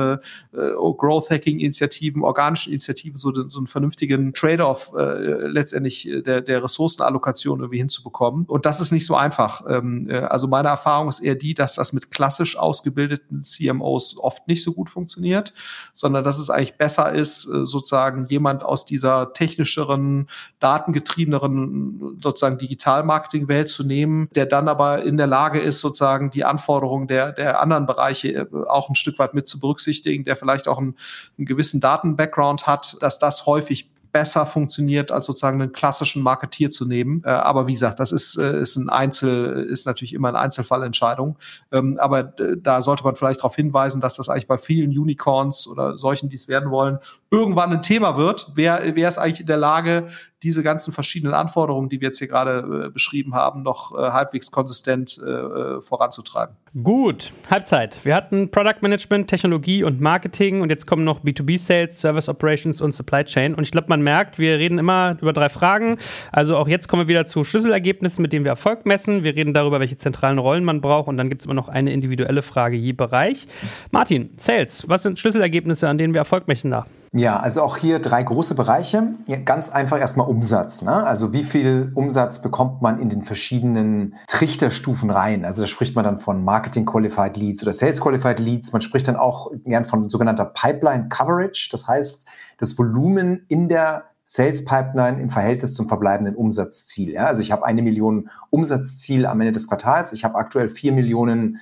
Growth-Hacking-Initiativen, organischen Initiativen, so, so einen vernünftigen Trade-off letztendlich der, der Ressourcenallokation irgendwie hinzubekommen. Und das ist nicht so einfach. Ähm, also meine Erfahrung ist eher die, dass das mit klassisch ausgebildeten CMOs oft nicht so gut funktioniert, sondern dass es eigentlich besser ist, äh, sozusagen jemand aus dieser technischeren, datengetriebeneren sozusagen Digital-Marketing-Welt zu nehmen, der dann aber in der Lage ist, sozusagen die Anforderungen der, der anderen Bereiche äh, auch ein Stück weit mit zu berücksichtigen, der vielleicht auch einen, einen gewissen Daten-Background hat, dass das häufig besser funktioniert, als sozusagen einen klassischen Marketier zu nehmen. Äh, aber wie gesagt, das ist, äh, ist ein Einzel, ist natürlich immer eine Einzelfallentscheidung. Ähm, aber äh, da sollte man vielleicht darauf hinweisen, dass das eigentlich bei vielen Unicorns oder solchen, die es werden wollen, irgendwann ein Thema wird. Wer, wer ist eigentlich in der Lage, diese ganzen verschiedenen Anforderungen, die wir jetzt hier gerade äh, beschrieben haben, noch äh, halbwegs konsistent äh, äh voranzutreiben. Gut, Halbzeit. Wir hatten Product Management, Technologie und Marketing und jetzt kommen noch B2B Sales, Service Operations und Supply Chain. Und ich glaube, man merkt, wir reden immer über drei Fragen. Also auch jetzt kommen wir wieder zu Schlüsselergebnissen, mit denen wir Erfolg messen. Wir reden darüber, welche zentralen Rollen man braucht und dann gibt es immer noch eine individuelle Frage je Bereich. Martin, Sales, was sind Schlüsselergebnisse, an denen wir Erfolg messen da? Ja, also auch hier drei große Bereiche. Ganz einfach erstmal Umsatz. Ne? Also wie viel Umsatz bekommt man in den verschiedenen Trichterstufen rein? Also da spricht man dann von Marketing Qualified Leads oder Sales Qualified Leads. Man spricht dann auch gern von sogenannter Pipeline Coverage. Das heißt, das Volumen in der Sales Pipeline im Verhältnis zum verbleibenden Umsatzziel. Ja? Also ich habe eine Million Umsatzziel am Ende des Quartals. Ich habe aktuell vier Millionen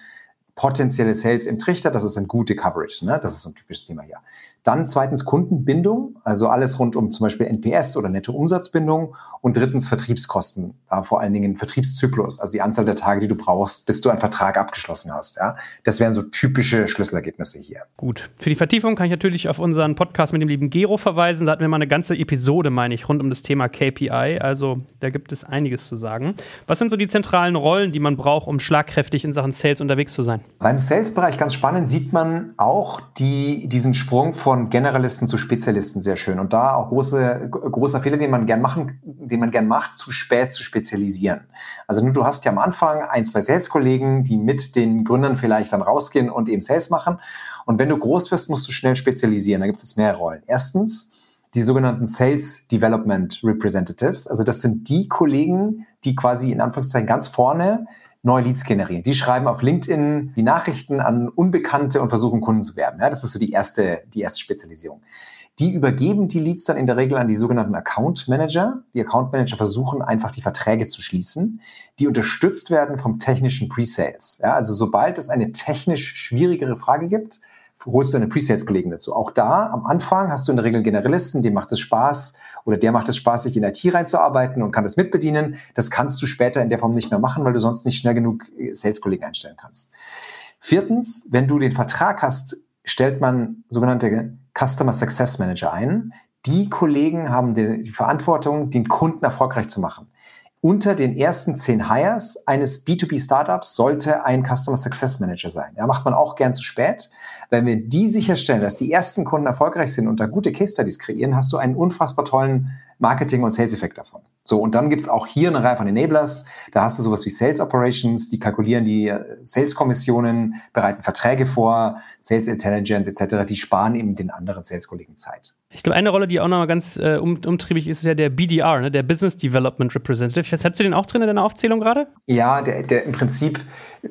potenzielle Sales im Trichter. Das ist ein gute Coverage. Ne? Das ist so ein typisches Thema hier. Dann zweitens Kundenbindung, also alles rund um zum Beispiel NPS oder Nettoumsatzbindung. Und drittens Vertriebskosten, da vor allen Dingen Vertriebszyklus, also die Anzahl der Tage, die du brauchst, bis du einen Vertrag abgeschlossen hast. Ja? Das wären so typische Schlüsselergebnisse hier. Gut. Für die Vertiefung kann ich natürlich auf unseren Podcast mit dem lieben Gero verweisen. Da hatten wir mal eine ganze Episode, meine ich, rund um das Thema KPI. Also da gibt es einiges zu sagen. Was sind so die zentralen Rollen, die man braucht, um schlagkräftig in Sachen Sales unterwegs zu sein? Beim Sales-Bereich ganz spannend sieht man auch die, diesen Sprung von von Generalisten zu Spezialisten sehr schön. Und da auch große, großer Fehler, den man gern machen, den man gern macht, zu spät zu spezialisieren. Also du hast ja am Anfang ein, zwei Sales-Kollegen, die mit den Gründern vielleicht dann rausgehen und eben Sales machen. Und wenn du groß wirst, musst du schnell spezialisieren. Da gibt es mehr Rollen. Erstens, die sogenannten Sales Development Representatives. Also das sind die Kollegen, die quasi in Anführungszeichen ganz vorne neue Leads generieren. Die schreiben auf LinkedIn die Nachrichten an Unbekannte und versuchen Kunden zu werben. Ja, das ist so die erste, die erste Spezialisierung. Die übergeben die Leads dann in der Regel an die sogenannten Account Manager. Die Account Manager versuchen einfach die Verträge zu schließen, die unterstützt werden vom technischen Pre-Sales. Ja, also sobald es eine technisch schwierigere Frage gibt, holst du deine Pre-Sales-Kollegen dazu. Auch da am Anfang hast du in der Regel Generalisten, dem macht es Spaß oder der macht es Spaß, sich in IT reinzuarbeiten und kann das mitbedienen. Das kannst du später in der Form nicht mehr machen, weil du sonst nicht schnell genug äh, Sales-Kollegen einstellen kannst. Viertens, wenn du den Vertrag hast, stellt man sogenannte Customer Success Manager ein. Die Kollegen haben die Verantwortung, den Kunden erfolgreich zu machen unter den ersten zehn Hires eines B2B-Startups sollte ein Customer Success Manager sein. Ja, macht man auch gern zu spät. Wenn wir die sicherstellen, dass die ersten Kunden erfolgreich sind und da gute Case Studies kreieren, hast du einen unfassbar tollen Marketing- und Sales-Effekt davon. So, und dann gibt's auch hier eine Reihe von Enablers. Da hast du sowas wie Sales Operations, die kalkulieren die äh, Sales-Kommissionen, bereiten Verträge vor, Sales Intelligence etc., die sparen eben den anderen Sales-Kollegen Zeit. Ich glaube, eine Rolle, die auch noch mal ganz äh, um, umtriebig ist, ist ja der BDR, ne? der Business Development Representative. Hast du den auch drin in deiner Aufzählung gerade? Ja, der, der im Prinzip,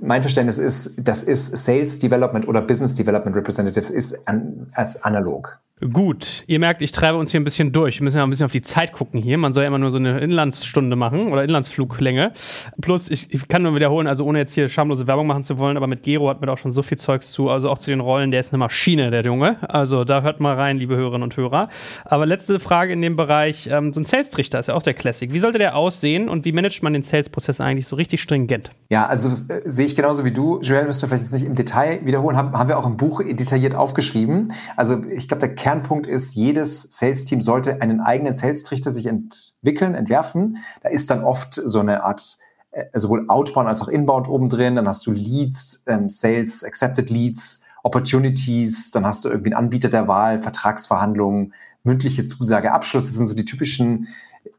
mein Verständnis ist, das ist Sales Development oder Business Development Representative ist an, als analog. Gut, ihr merkt, ich treibe uns hier ein bisschen durch. Wir müssen ja ein bisschen auf die Zeit gucken hier. Man soll ja immer nur so eine Inlandsstunde machen oder Inlandsfluglänge. Plus, ich, ich kann nur wiederholen, also ohne jetzt hier schamlose Werbung machen zu wollen, aber mit Gero hat mir auch schon so viel Zeugs zu, also auch zu den Rollen, der ist eine Maschine, der Junge. Also da hört mal rein, liebe Hörerinnen und Hörer. Aber letzte Frage in dem Bereich, ähm, so ein Sales-Trichter ist ja auch der Classic. Wie sollte der aussehen und wie managt man den Sales-Prozess eigentlich so richtig stringent? Ja, also äh, sehe ich genauso wie du. Joel, müssen wir vielleicht jetzt nicht im Detail wiederholen, haben, haben wir auch im Buch detailliert aufgeschrieben. Also ich glaube, der Kernpunkt ist, jedes Sales-Team sollte einen eigenen Sales-Trichter sich entwickeln, entwerfen. Da ist dann oft so eine Art äh, sowohl Outbound als auch Inbound oben drin. Dann hast du Leads, ähm, Sales, Accepted Leads, Opportunities. Dann hast du irgendwie einen Anbieter der Wahl, Vertragsverhandlungen, mündliche Zusage, Abschluss. Das sind so die typischen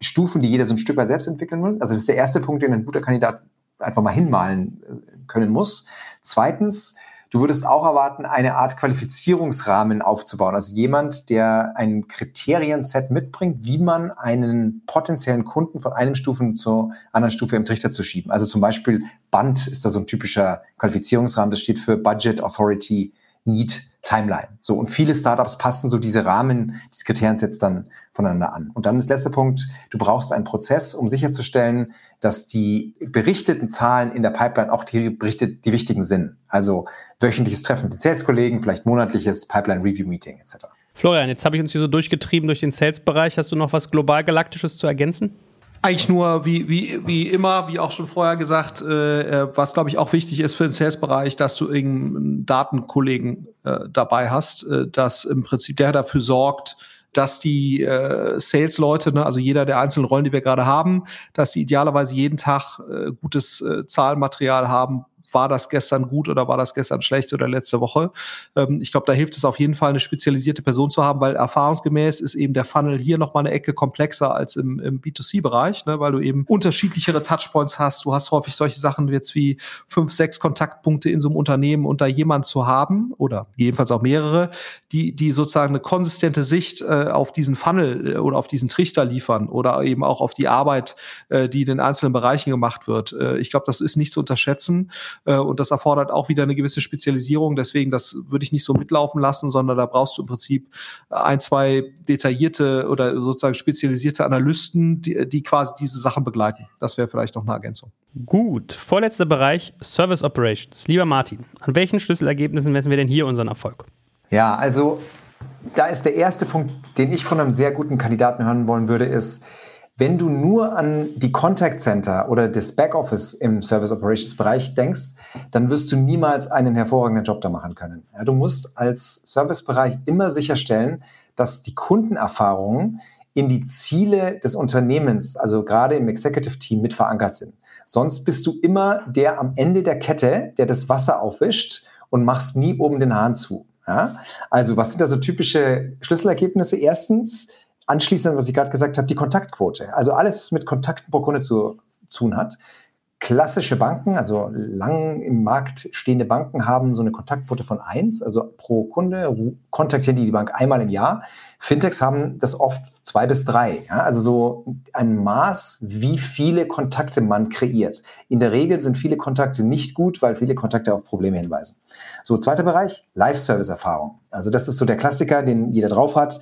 Stufen, die jeder so ein Stück weit selbst entwickeln will. Also das ist der erste Punkt, den ein guter Kandidat einfach mal hinmalen äh, können muss. Zweitens, Du würdest auch erwarten, eine Art Qualifizierungsrahmen aufzubauen. Also jemand, der ein Kriterienset mitbringt, wie man einen potenziellen Kunden von einem Stufen zur anderen Stufe im Trichter zu schieben. Also zum Beispiel Band ist da so ein typischer Qualifizierungsrahmen. Das steht für Budget Authority Need Timeline. So, und viele Startups passen so diese Rahmen, diese Kriteriensets dann voneinander an. Und dann das letzte Punkt, du brauchst einen Prozess, um sicherzustellen, dass die berichteten Zahlen in der Pipeline auch die, berichtet, die wichtigen sind. Also wöchentliches Treffen mit Sales-Kollegen, vielleicht monatliches Pipeline-Review-Meeting etc. Florian, jetzt habe ich uns hier so durchgetrieben durch den Sales-Bereich. Hast du noch was global Galaktisches zu ergänzen? Eigentlich nur, wie, wie, wie immer, wie auch schon vorher gesagt, äh, äh was glaube ich auch wichtig ist für den Sales-Bereich, dass du irgendeinen Datenkollegen äh, dabei hast, äh, dass im Prinzip der dafür sorgt, dass die äh, Sales-Leute, ne, also jeder der einzelnen Rollen, die wir gerade haben, dass die idealerweise jeden Tag äh, gutes äh, Zahlenmaterial haben, war das gestern gut oder war das gestern schlecht oder letzte Woche. Ähm, ich glaube, da hilft es auf jeden Fall, eine spezialisierte Person zu haben, weil erfahrungsgemäß ist eben der Funnel hier noch mal eine Ecke komplexer als im, im B2C-Bereich, ne, weil du eben unterschiedlichere Touchpoints hast. Du hast häufig solche Sachen jetzt wie fünf, sechs Kontaktpunkte in so einem Unternehmen und da jemand zu haben oder jedenfalls auch mehrere, die, die sozusagen eine konsistente Sicht äh, auf diesen Funnel äh, oder auf diesen Trichter liefern oder eben auch auf die Arbeit, äh, die in den einzelnen Bereichen gemacht wird. Äh, ich glaube, das ist nicht zu unterschätzen. Äh, und das erfordert auch wieder eine gewisse Spezialisierung. Deswegen, das würde ich nicht so mitlaufen lassen, sondern da brauchst du im Prinzip ein, zwei detaillierte oder sozusagen spezialisierte Analysten, die, die quasi diese Sachen begleiten. Das wäre vielleicht noch eine Ergänzung. Gut, vorletzter Bereich, Service Operations. Lieber Martin, an welchen Schlüsselergebnissen messen wir denn hier unseren Erfolg? Ja, also da ist der erste Punkt, den ich von einem sehr guten Kandidaten hören wollen würde, ist, wenn du nur an die Contact Center oder das Backoffice im Service Operations Bereich denkst, dann wirst du niemals einen hervorragenden Job da machen können. Ja, du musst als Servicebereich immer sicherstellen, dass die Kundenerfahrungen in die Ziele des Unternehmens, also gerade im Executive Team, mit verankert sind. Sonst bist du immer der am Ende der Kette, der das Wasser aufwischt und machst nie oben den Hahn zu. Ja? Also was sind da so typische Schlüsselergebnisse? Erstens, anschließend, was ich gerade gesagt habe, die Kontaktquote. Also alles, was mit Kontakten pro Kunde zu tun hat. Klassische Banken, also lang im Markt stehende Banken, haben so eine Kontaktquote von eins, also pro Kunde kontaktieren die die Bank einmal im Jahr. Fintechs haben das oft zwei bis drei. Ja? Also so ein Maß, wie viele Kontakte man kreiert. In der Regel sind viele Kontakte nicht gut, weil viele Kontakte auf Probleme hinweisen. So, zweiter Bereich, Live-Service-Erfahrung. Also das ist so der Klassiker, den jeder drauf hat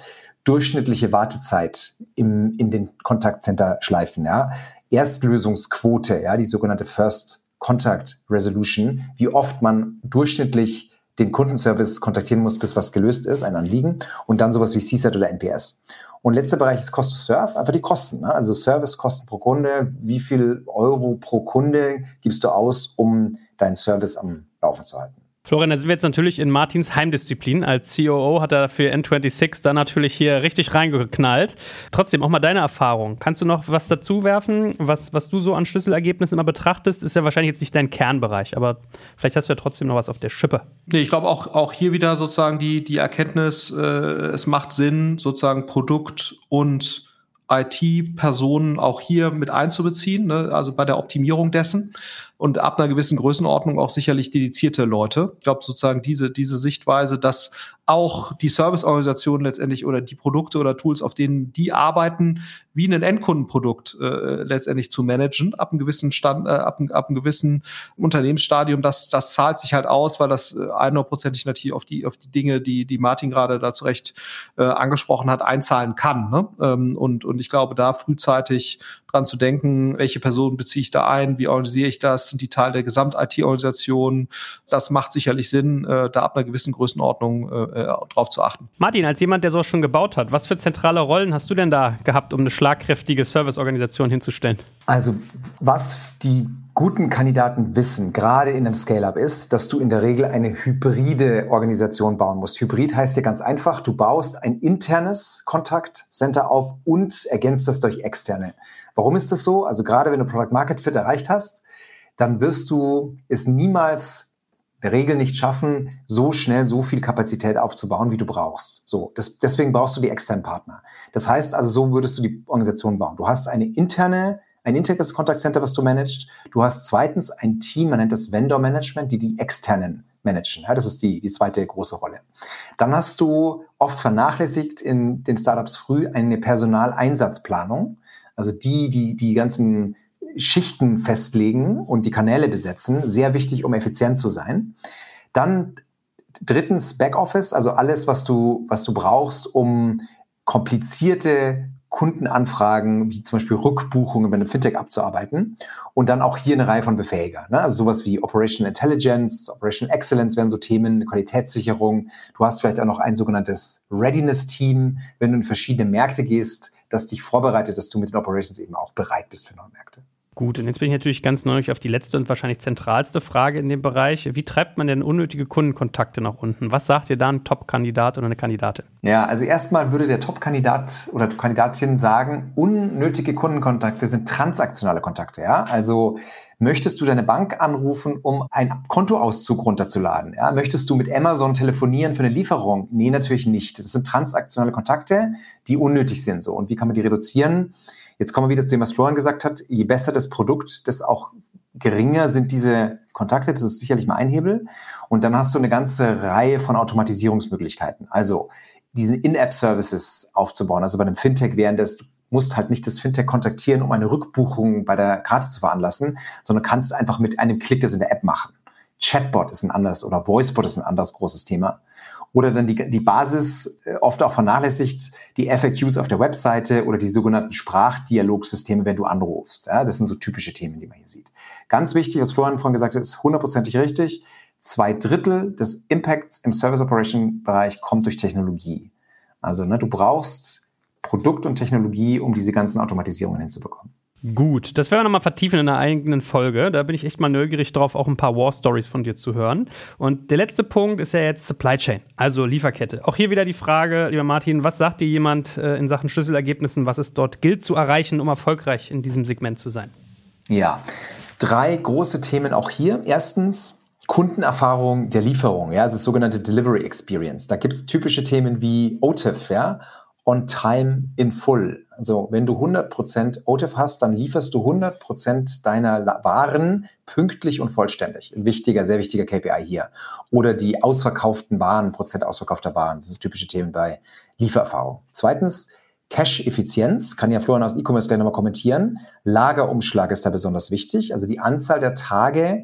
durchschnittliche Wartezeit im, in den Kontaktcenter-Schleifen, ja. Erstlösungsquote, ja, die sogenannte First Contact Resolution, wie oft man durchschnittlich den Kundenservice kontaktieren musst, bis was gelöst ist, ein Anliegen. Und dann sowas wie CSAT oder NPS. Und letzter Bereich ist Cost to Serve, einfach die Kosten. Ne? Also Servicekosten pro Kunde. Wie viel Euro pro Kunde gibst du aus, um deinen Service am Laufen zu halten? Florian, da sind wir jetzt natürlich in Martins Heimdisziplin. Als COO hat er für N26 da natürlich hier richtig reingeknallt. Trotzdem auch mal deine Erfahrung. Kannst du noch was dazu werfen, was, was du so an Schlüsselergebnissen immer betrachtest? Ist ja wahrscheinlich jetzt nicht dein Kernbereich, aber vielleicht hast du ja trotzdem noch was auf der Schippe. Nee, ich glaube auch, auch hier wieder sozusagen die, die Erkenntnis, äh, es macht Sinn, sozusagen Produkt und IT-Personen auch hier mit einzubeziehen, ne? also bei der Optimierung dessen und ab einer gewissen Größenordnung auch sicherlich dedizierte Leute. Ich glaube sozusagen diese, diese Sichtweise, dass auch die Serviceorganisationen letztendlich oder die Produkte oder Tools, auf denen die arbeiten, wie ein Endkundenprodukt äh, letztendlich zu managen, ab einem gewissen Stand, äh, ab, ab einem gewissen Unternehmensstadium, das, das zahlt sich halt aus, weil das äh, einhundertprozentig natürlich auf die, auf die Dinge, die, die Martin gerade da zurecht äh, angesprochen hat, einzahlen kann. Ne? Ähm, und, und ich glaube, da frühzeitig dran zu denken, welche Personen beziehe ich da ein, wie organisiere ich das, sind die Teil der Gesamt-IT-Organisation. Das macht sicherlich Sinn, äh, da ab einer gewissen Größenordnung äh, äh, drauf zu achten. Martin, als jemand, der sowas schon gebaut hat, was für zentrale Rollen hast du denn da gehabt, um eine schlagkräftige Serviceorganisation hinzustellen? Also, was die guten Kandidaten wissen, gerade in einem Scale-up, ist, dass du in der Regel eine hybride Organisation bauen musst. Hybrid heißt ja ganz einfach, du baust ein internes Kontaktcenter auf und ergänzt das durch externe. Warum ist das so? Also gerade wenn du Product Market Fit erreicht hast, dann wirst du es niemals der Regel nicht schaffen, so schnell so viel Kapazität aufzubauen, wie du brauchst. So, das, deswegen brauchst du die externen Partner. Das heißt also, so würdest du die Organisation bauen. Du hast eine interne ein internes Contact Center, was du managst. Du hast zweitens ein Team, man nennt das Vendor Management, die die externen managen. Ja, das ist die, die zweite große Rolle. Dann hast du oft vernachlässigt in den Startups früh eine Personaleinsatzplanung. Also die, die die ganzen Schichten festlegen und die Kanäle besetzen. Sehr wichtig, um effizient zu sein. Dann drittens Backoffice, also alles, was du, was du brauchst, um komplizierte Kundenanfragen, wie zum Beispiel Rückbuchungen bei einem Fintech abzuarbeiten. Und dann auch hier eine Reihe von Befähiger. Ne? Also sowas wie Operational Intelligence, Operational Excellence wären so Themen, Qualitätssicherung. Du hast vielleicht auch noch ein sogenanntes Readiness-Team, wenn du in verschiedene Märkte gehst, das dich vorbereitet, dass du mit den Operations eben auch bereit bist für neue Märkte. Gut, und jetzt bin ich natürlich ganz neugierig auf die letzte und wahrscheinlich zentralste Frage in dem Bereich. Wie treibt man denn unnötige Kundenkontakte nach unten? Was sagt ihr da ein Top-Kandidat oder eine Kandidatin? Ja, also erstmal würde der Top-Kandidat oder Kandidatin sagen, unnötige Kundenkontakte sind transaktionale Kontakte. Ja, also Möchtest du deine Bank anrufen, um einen Kontoauszug runterzuladen? Ja? Möchtest du mit Amazon telefonieren für eine Lieferung? Nee, natürlich nicht. Das sind transaktionale Kontakte, die unnötig sind. So. Und wie kann man die reduzieren? Jetzt kommen wir wieder zu dem, was Florian gesagt hat. Je besser das Produkt, desto auch geringer sind diese Kontakte. Das ist sicherlich mal ein Hebel. Und dann hast du eine ganze Reihe von Automatisierungsmöglichkeiten. Also diesen In-App-Services aufzubauen. Also bei einem Fintech wären das, du musst halt nicht das Fintech kontaktieren, um eine Rückbuchung bei der Karte zu veranlassen, sondern kannst einfach mit einem Klick das in der App machen. Chatbot ist ein anderes oder Voicebot ist ein anderes großes Thema. Oder dann die, die Basis, äh, oft auch vernachlässigt, die FAQs auf der Webseite oder die sogenannten Sprachdialogsysteme, wenn du anrufst. Ja, das sind so typische Themen, die man hier sieht. Ganz wichtig, was Florian vorhin gesagt hat, ist hundertprozentig richtig. Zwei Drittel des Impacts im Service Operation Bereich kommt durch Technologie. Also ne, du brauchst Produkt und Technologie, um diese ganzen Automatisierungen hinzubekommen. Gut, das werden wir nochmal vertiefen in einer eigenen Folge. Da bin ich echt mal neugierig drauf, auch ein paar War Stories von dir zu hören. Und der letzte Punkt ist ja jetzt Supply Chain, also Lieferkette. Auch hier wieder die Frage, lieber Martin, was sagt dir jemand äh, in Sachen Schlüsselergebnissen, was es dort gilt zu erreichen, um erfolgreich in diesem Segment zu sein? Ja, drei große Themen auch hier. Erstens, Kundenerfahrung der Lieferung, ja, das ist sogenannte Delivery Experience. Da gibt es typische Themen wie OTIF, ja, on time in full. Also wenn du 100% OTIF hast, dann lieferst du 100% deiner Waren pünktlich und vollständig. Ein wichtiger, sehr wichtiger KPI hier. Oder die ausverkauften Waren, Prozent ausverkaufter Waren. Das sind typische Themen bei Liefererfahrung. Zweitens, Cash-Effizienz, kann ja Florian aus E-Commerce gleich nochmal kommentieren. Lagerumschlag ist da besonders wichtig. Also die Anzahl der Tage,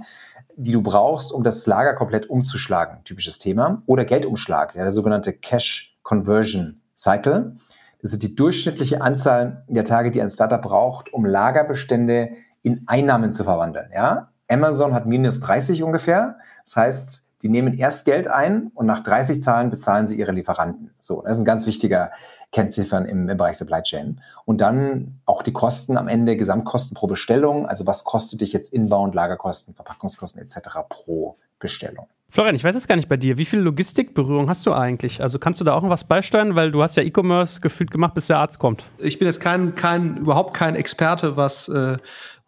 die du brauchst, um das Lager komplett umzuschlagen, typisches Thema. Oder Geldumschlag, ja, der sogenannte Cash Conversion Cycle. Das ist die durchschnittliche Anzahl der Tage, die ein Startup braucht, um Lagerbestände in Einnahmen zu verwandeln. Ja? Amazon hat minus 30 ungefähr. Das heißt, Die nehmen erst Geld ein und nach 30 Zahlen bezahlen sie ihre Lieferanten. So, das ist ein ganz wichtiger Kennziffern im, im Bereich Supply Chain. Und dann auch die Kosten am Ende, Gesamtkosten pro Bestellung. Also was kostet dich jetzt Inbound, Lagerkosten, Verpackungskosten etc. pro Bestellung? Florian, ich weiß es gar nicht bei dir. Wie viel Logistikberührung hast du eigentlich? Also kannst du da auch noch was beisteuern? Weil du hast ja E-Commerce gefühlt gemacht, bis der Arzt kommt. Ich bin jetzt kein, kein, überhaupt kein Experte, was, äh,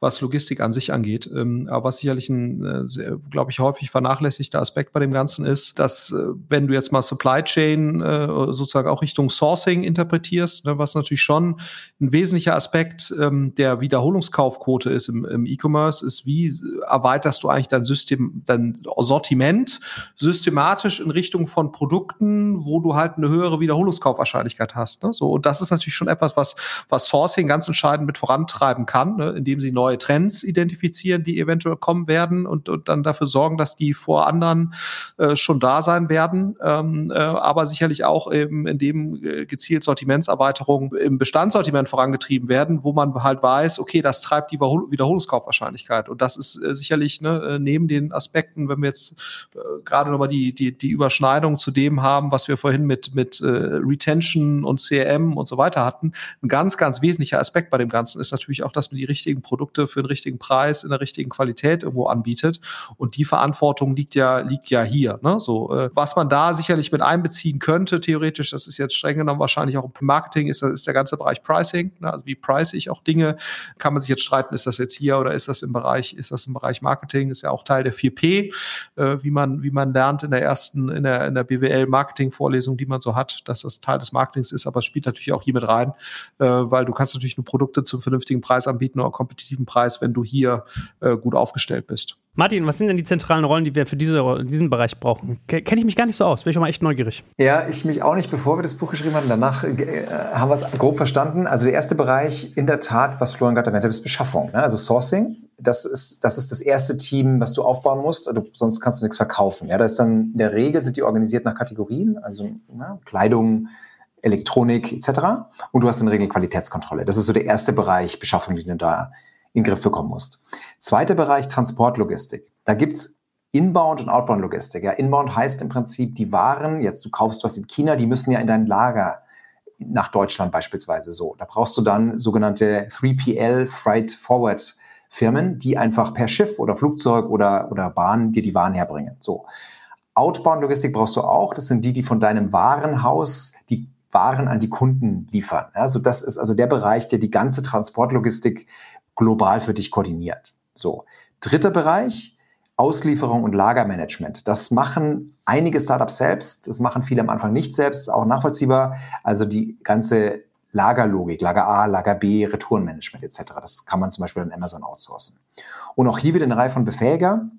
was Logistik an sich angeht. Ähm, aber was sicherlich ein, äh, glaube ich, häufig vernachlässigter Aspekt bei dem Ganzen ist, dass äh, wenn du jetzt mal Supply Chain äh, sozusagen auch Richtung Sourcing interpretierst, ne, was natürlich schon ein wesentlicher Aspekt ähm, der Wiederholungskaufquote ist im, im E-Commerce, ist, wie erweiterst du eigentlich dein System, dein Sortiment systematisch in Richtung von Produkten, wo du halt eine höhere Wiederholungskaufwahrscheinlichkeit hast. Ne? So, und das ist natürlich schon etwas, was, was Sourcing ganz entscheidend mit vorantreiben kann, ne? indem sie neue Trends identifizieren, die eventuell kommen werden und, und dann dafür sorgen, dass die vor anderen äh, schon da sein werden. Ähm, äh, aber sicherlich auch eben, indem äh, gezielt Sortimentserweiterungen im Bestandssortiment vorangetrieben werden, wo man halt weiß, okay, das treibt die Wiederholungskaufwahrscheinlichkeit. Und das ist äh, sicherlich ne, äh, neben den Aspekten, wenn wir jetzt äh, gerade nochmal die, die, die Überschneidung zu dem haben, was wir vorhin mit, mit Retention und CRM und so weiter hatten, ein ganz, ganz wesentlicher Aspekt bei dem Ganzen ist natürlich auch, dass man die richtigen Produkte für den richtigen Preis in der richtigen Qualität irgendwo anbietet. Und die Verantwortung liegt ja, liegt ja hier. Ne? So, äh, was man da sicherlich mit einbeziehen könnte, theoretisch, das ist jetzt streng genommen wahrscheinlich auch im Marketing, ist, ist der ganze Bereich Pricing. Ne? Also wie price ich auch Dinge? Kann man sich jetzt streiten, ist das jetzt hier oder ist das im Bereich, ist das im Bereich Marketing? Ist ja auch Teil der 4P, äh, wie man, wie man lernt in der ersten, in der, in der BWL-Marketing-Vorlesung, die man so hat, dass das Teil des Marketings ist, aber es spielt natürlich auch hier mit rein, äh, weil du kannst natürlich nur Produkte zum vernünftigen Preis anbieten oder kompetitiven Preis, wenn du hier äh, gut aufgestellt bist. Martin, was sind denn die zentralen Rollen, die wir für diese, diesen Bereich brauchen? Kenne ich mich gar nicht so aus, bin ich auch mal echt neugierig. Ja, ich mich auch nicht, bevor wir das Buch geschrieben haben. Danach äh, haben wir es grob verstanden. Also der erste Bereich, in der Tat, was Florian gerade erwähnt hat, ist Beschaffung. Ne? Also Sourcing. Das ist, das ist das erste Team, was du aufbauen musst. Also, sonst kannst du nichts verkaufen. Ja, da ist dann in der Regel sind die organisiert nach Kategorien, also na, Kleidung, Elektronik etc. Und du hast in der Regel Qualitätskontrolle. Das ist so der erste Bereich Beschaffung, den du da in den Griff bekommen musst. Zweiter Bereich Transportlogistik. Da gibt's Inbound und Outbound Logistik. Ja, Inbound heißt im Prinzip, die Waren, jetzt du kaufst was in China, die müssen ja in dein Lager nach Deutschland beispielsweise so. Da brauchst du dann sogenannte 3PL Freight Forward Firmen, die einfach per Schiff oder Flugzeug oder, oder Bahn dir die Waren herbringen. So. Outbound Logistik brauchst du auch. Das sind die, die von deinem Warenhaus die Waren an die Kunden liefern. Also das ist also der Bereich, der die ganze Transportlogistik global für dich koordiniert. So. Dritter Bereich, Auslieferung und Lagermanagement. Das machen einige Startups selbst, das machen viele am Anfang nicht selbst, auch nachvollziehbar. Also die ganze Lagerlogik, Lager A, Lager B, Retourenmanagement etc. Das kann man zum Beispiel in Amazon outsourcen. Und auch hier wieder eine Reihe von Befähiger,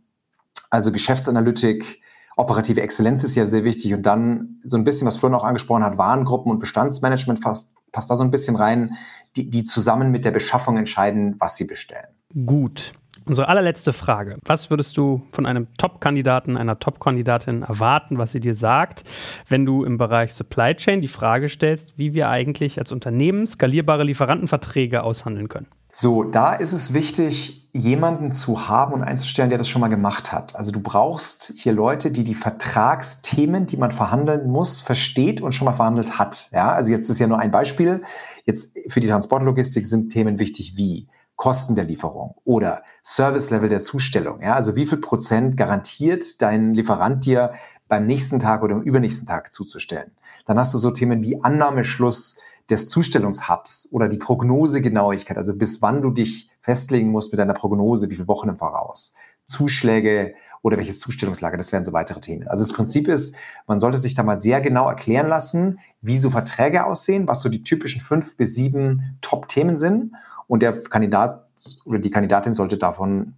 also Geschäftsanalytik, operative Exzellenz ist ja sehr wichtig und dann so ein bisschen, was Florian auch angesprochen hat, Warengruppen und Bestandsmanagement passt, passt da so ein bisschen rein, die, die zusammen mit der Beschaffung entscheiden, was sie bestellen. Gut. Unsere allerletzte Frage. Was würdest du von einem Top-Kandidaten, einer Top-Kandidatin erwarten, was sie dir sagt, wenn du im Bereich Supply Chain die Frage stellst, wie wir eigentlich als Unternehmen skalierbare Lieferantenverträge aushandeln können? So, da ist es wichtig, jemanden zu haben und einzustellen, der das schon mal gemacht hat. Also du brauchst hier Leute, die die Vertragsthemen, die man verhandeln muss, versteht und schon mal verhandelt hat. Ja, also jetzt ist ja nur ein Beispiel. Jetzt für die Transportlogistik sind Themen wichtig wie Kosten der Lieferung oder Service-Level der Zustellung. Ja, also wie viel Prozent garantiert dein Lieferant dir beim nächsten Tag oder im übernächsten Tag zuzustellen? Dann hast du so Themen wie Annahmeschluss des Zustellungshubs oder die Prognosegenauigkeit, also bis wann du dich festlegen musst mit deiner Prognose, wie viele Wochen im Voraus, Zuschläge oder welches Zustellungslager, das wären so weitere Themen. Also das Prinzip ist, man sollte sich da mal sehr genau erklären lassen, wie so Verträge aussehen, was so die typischen fünf bis sieben Top-Themen sind und der Kandidat oder die Kandidatin sollte davon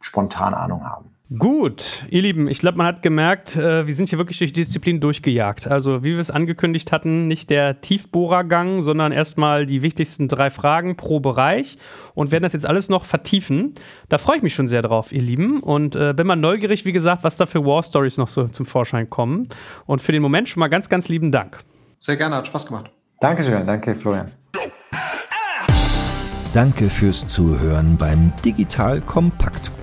spontan Ahnung haben. Gut, ihr Lieben, ich glaube, man hat gemerkt, äh, wir sind hier wirklich durch Disziplin durchgejagt. Also, wie wir es angekündigt hatten, nicht der Tiefbohrergang, sondern erstmal die wichtigsten drei Fragen pro Bereich und werden das jetzt alles noch vertiefen. Da freue ich mich schon sehr drauf, ihr Lieben. Und äh, bin mal neugierig, wie gesagt, was da für War Stories noch so zum Vorschein kommen. Und für den Moment schon mal ganz, ganz lieben Dank. Sehr gerne, hat Spaß gemacht. Dankeschön, danke, Florian. Danke fürs Zuhören beim Digital Kompakt.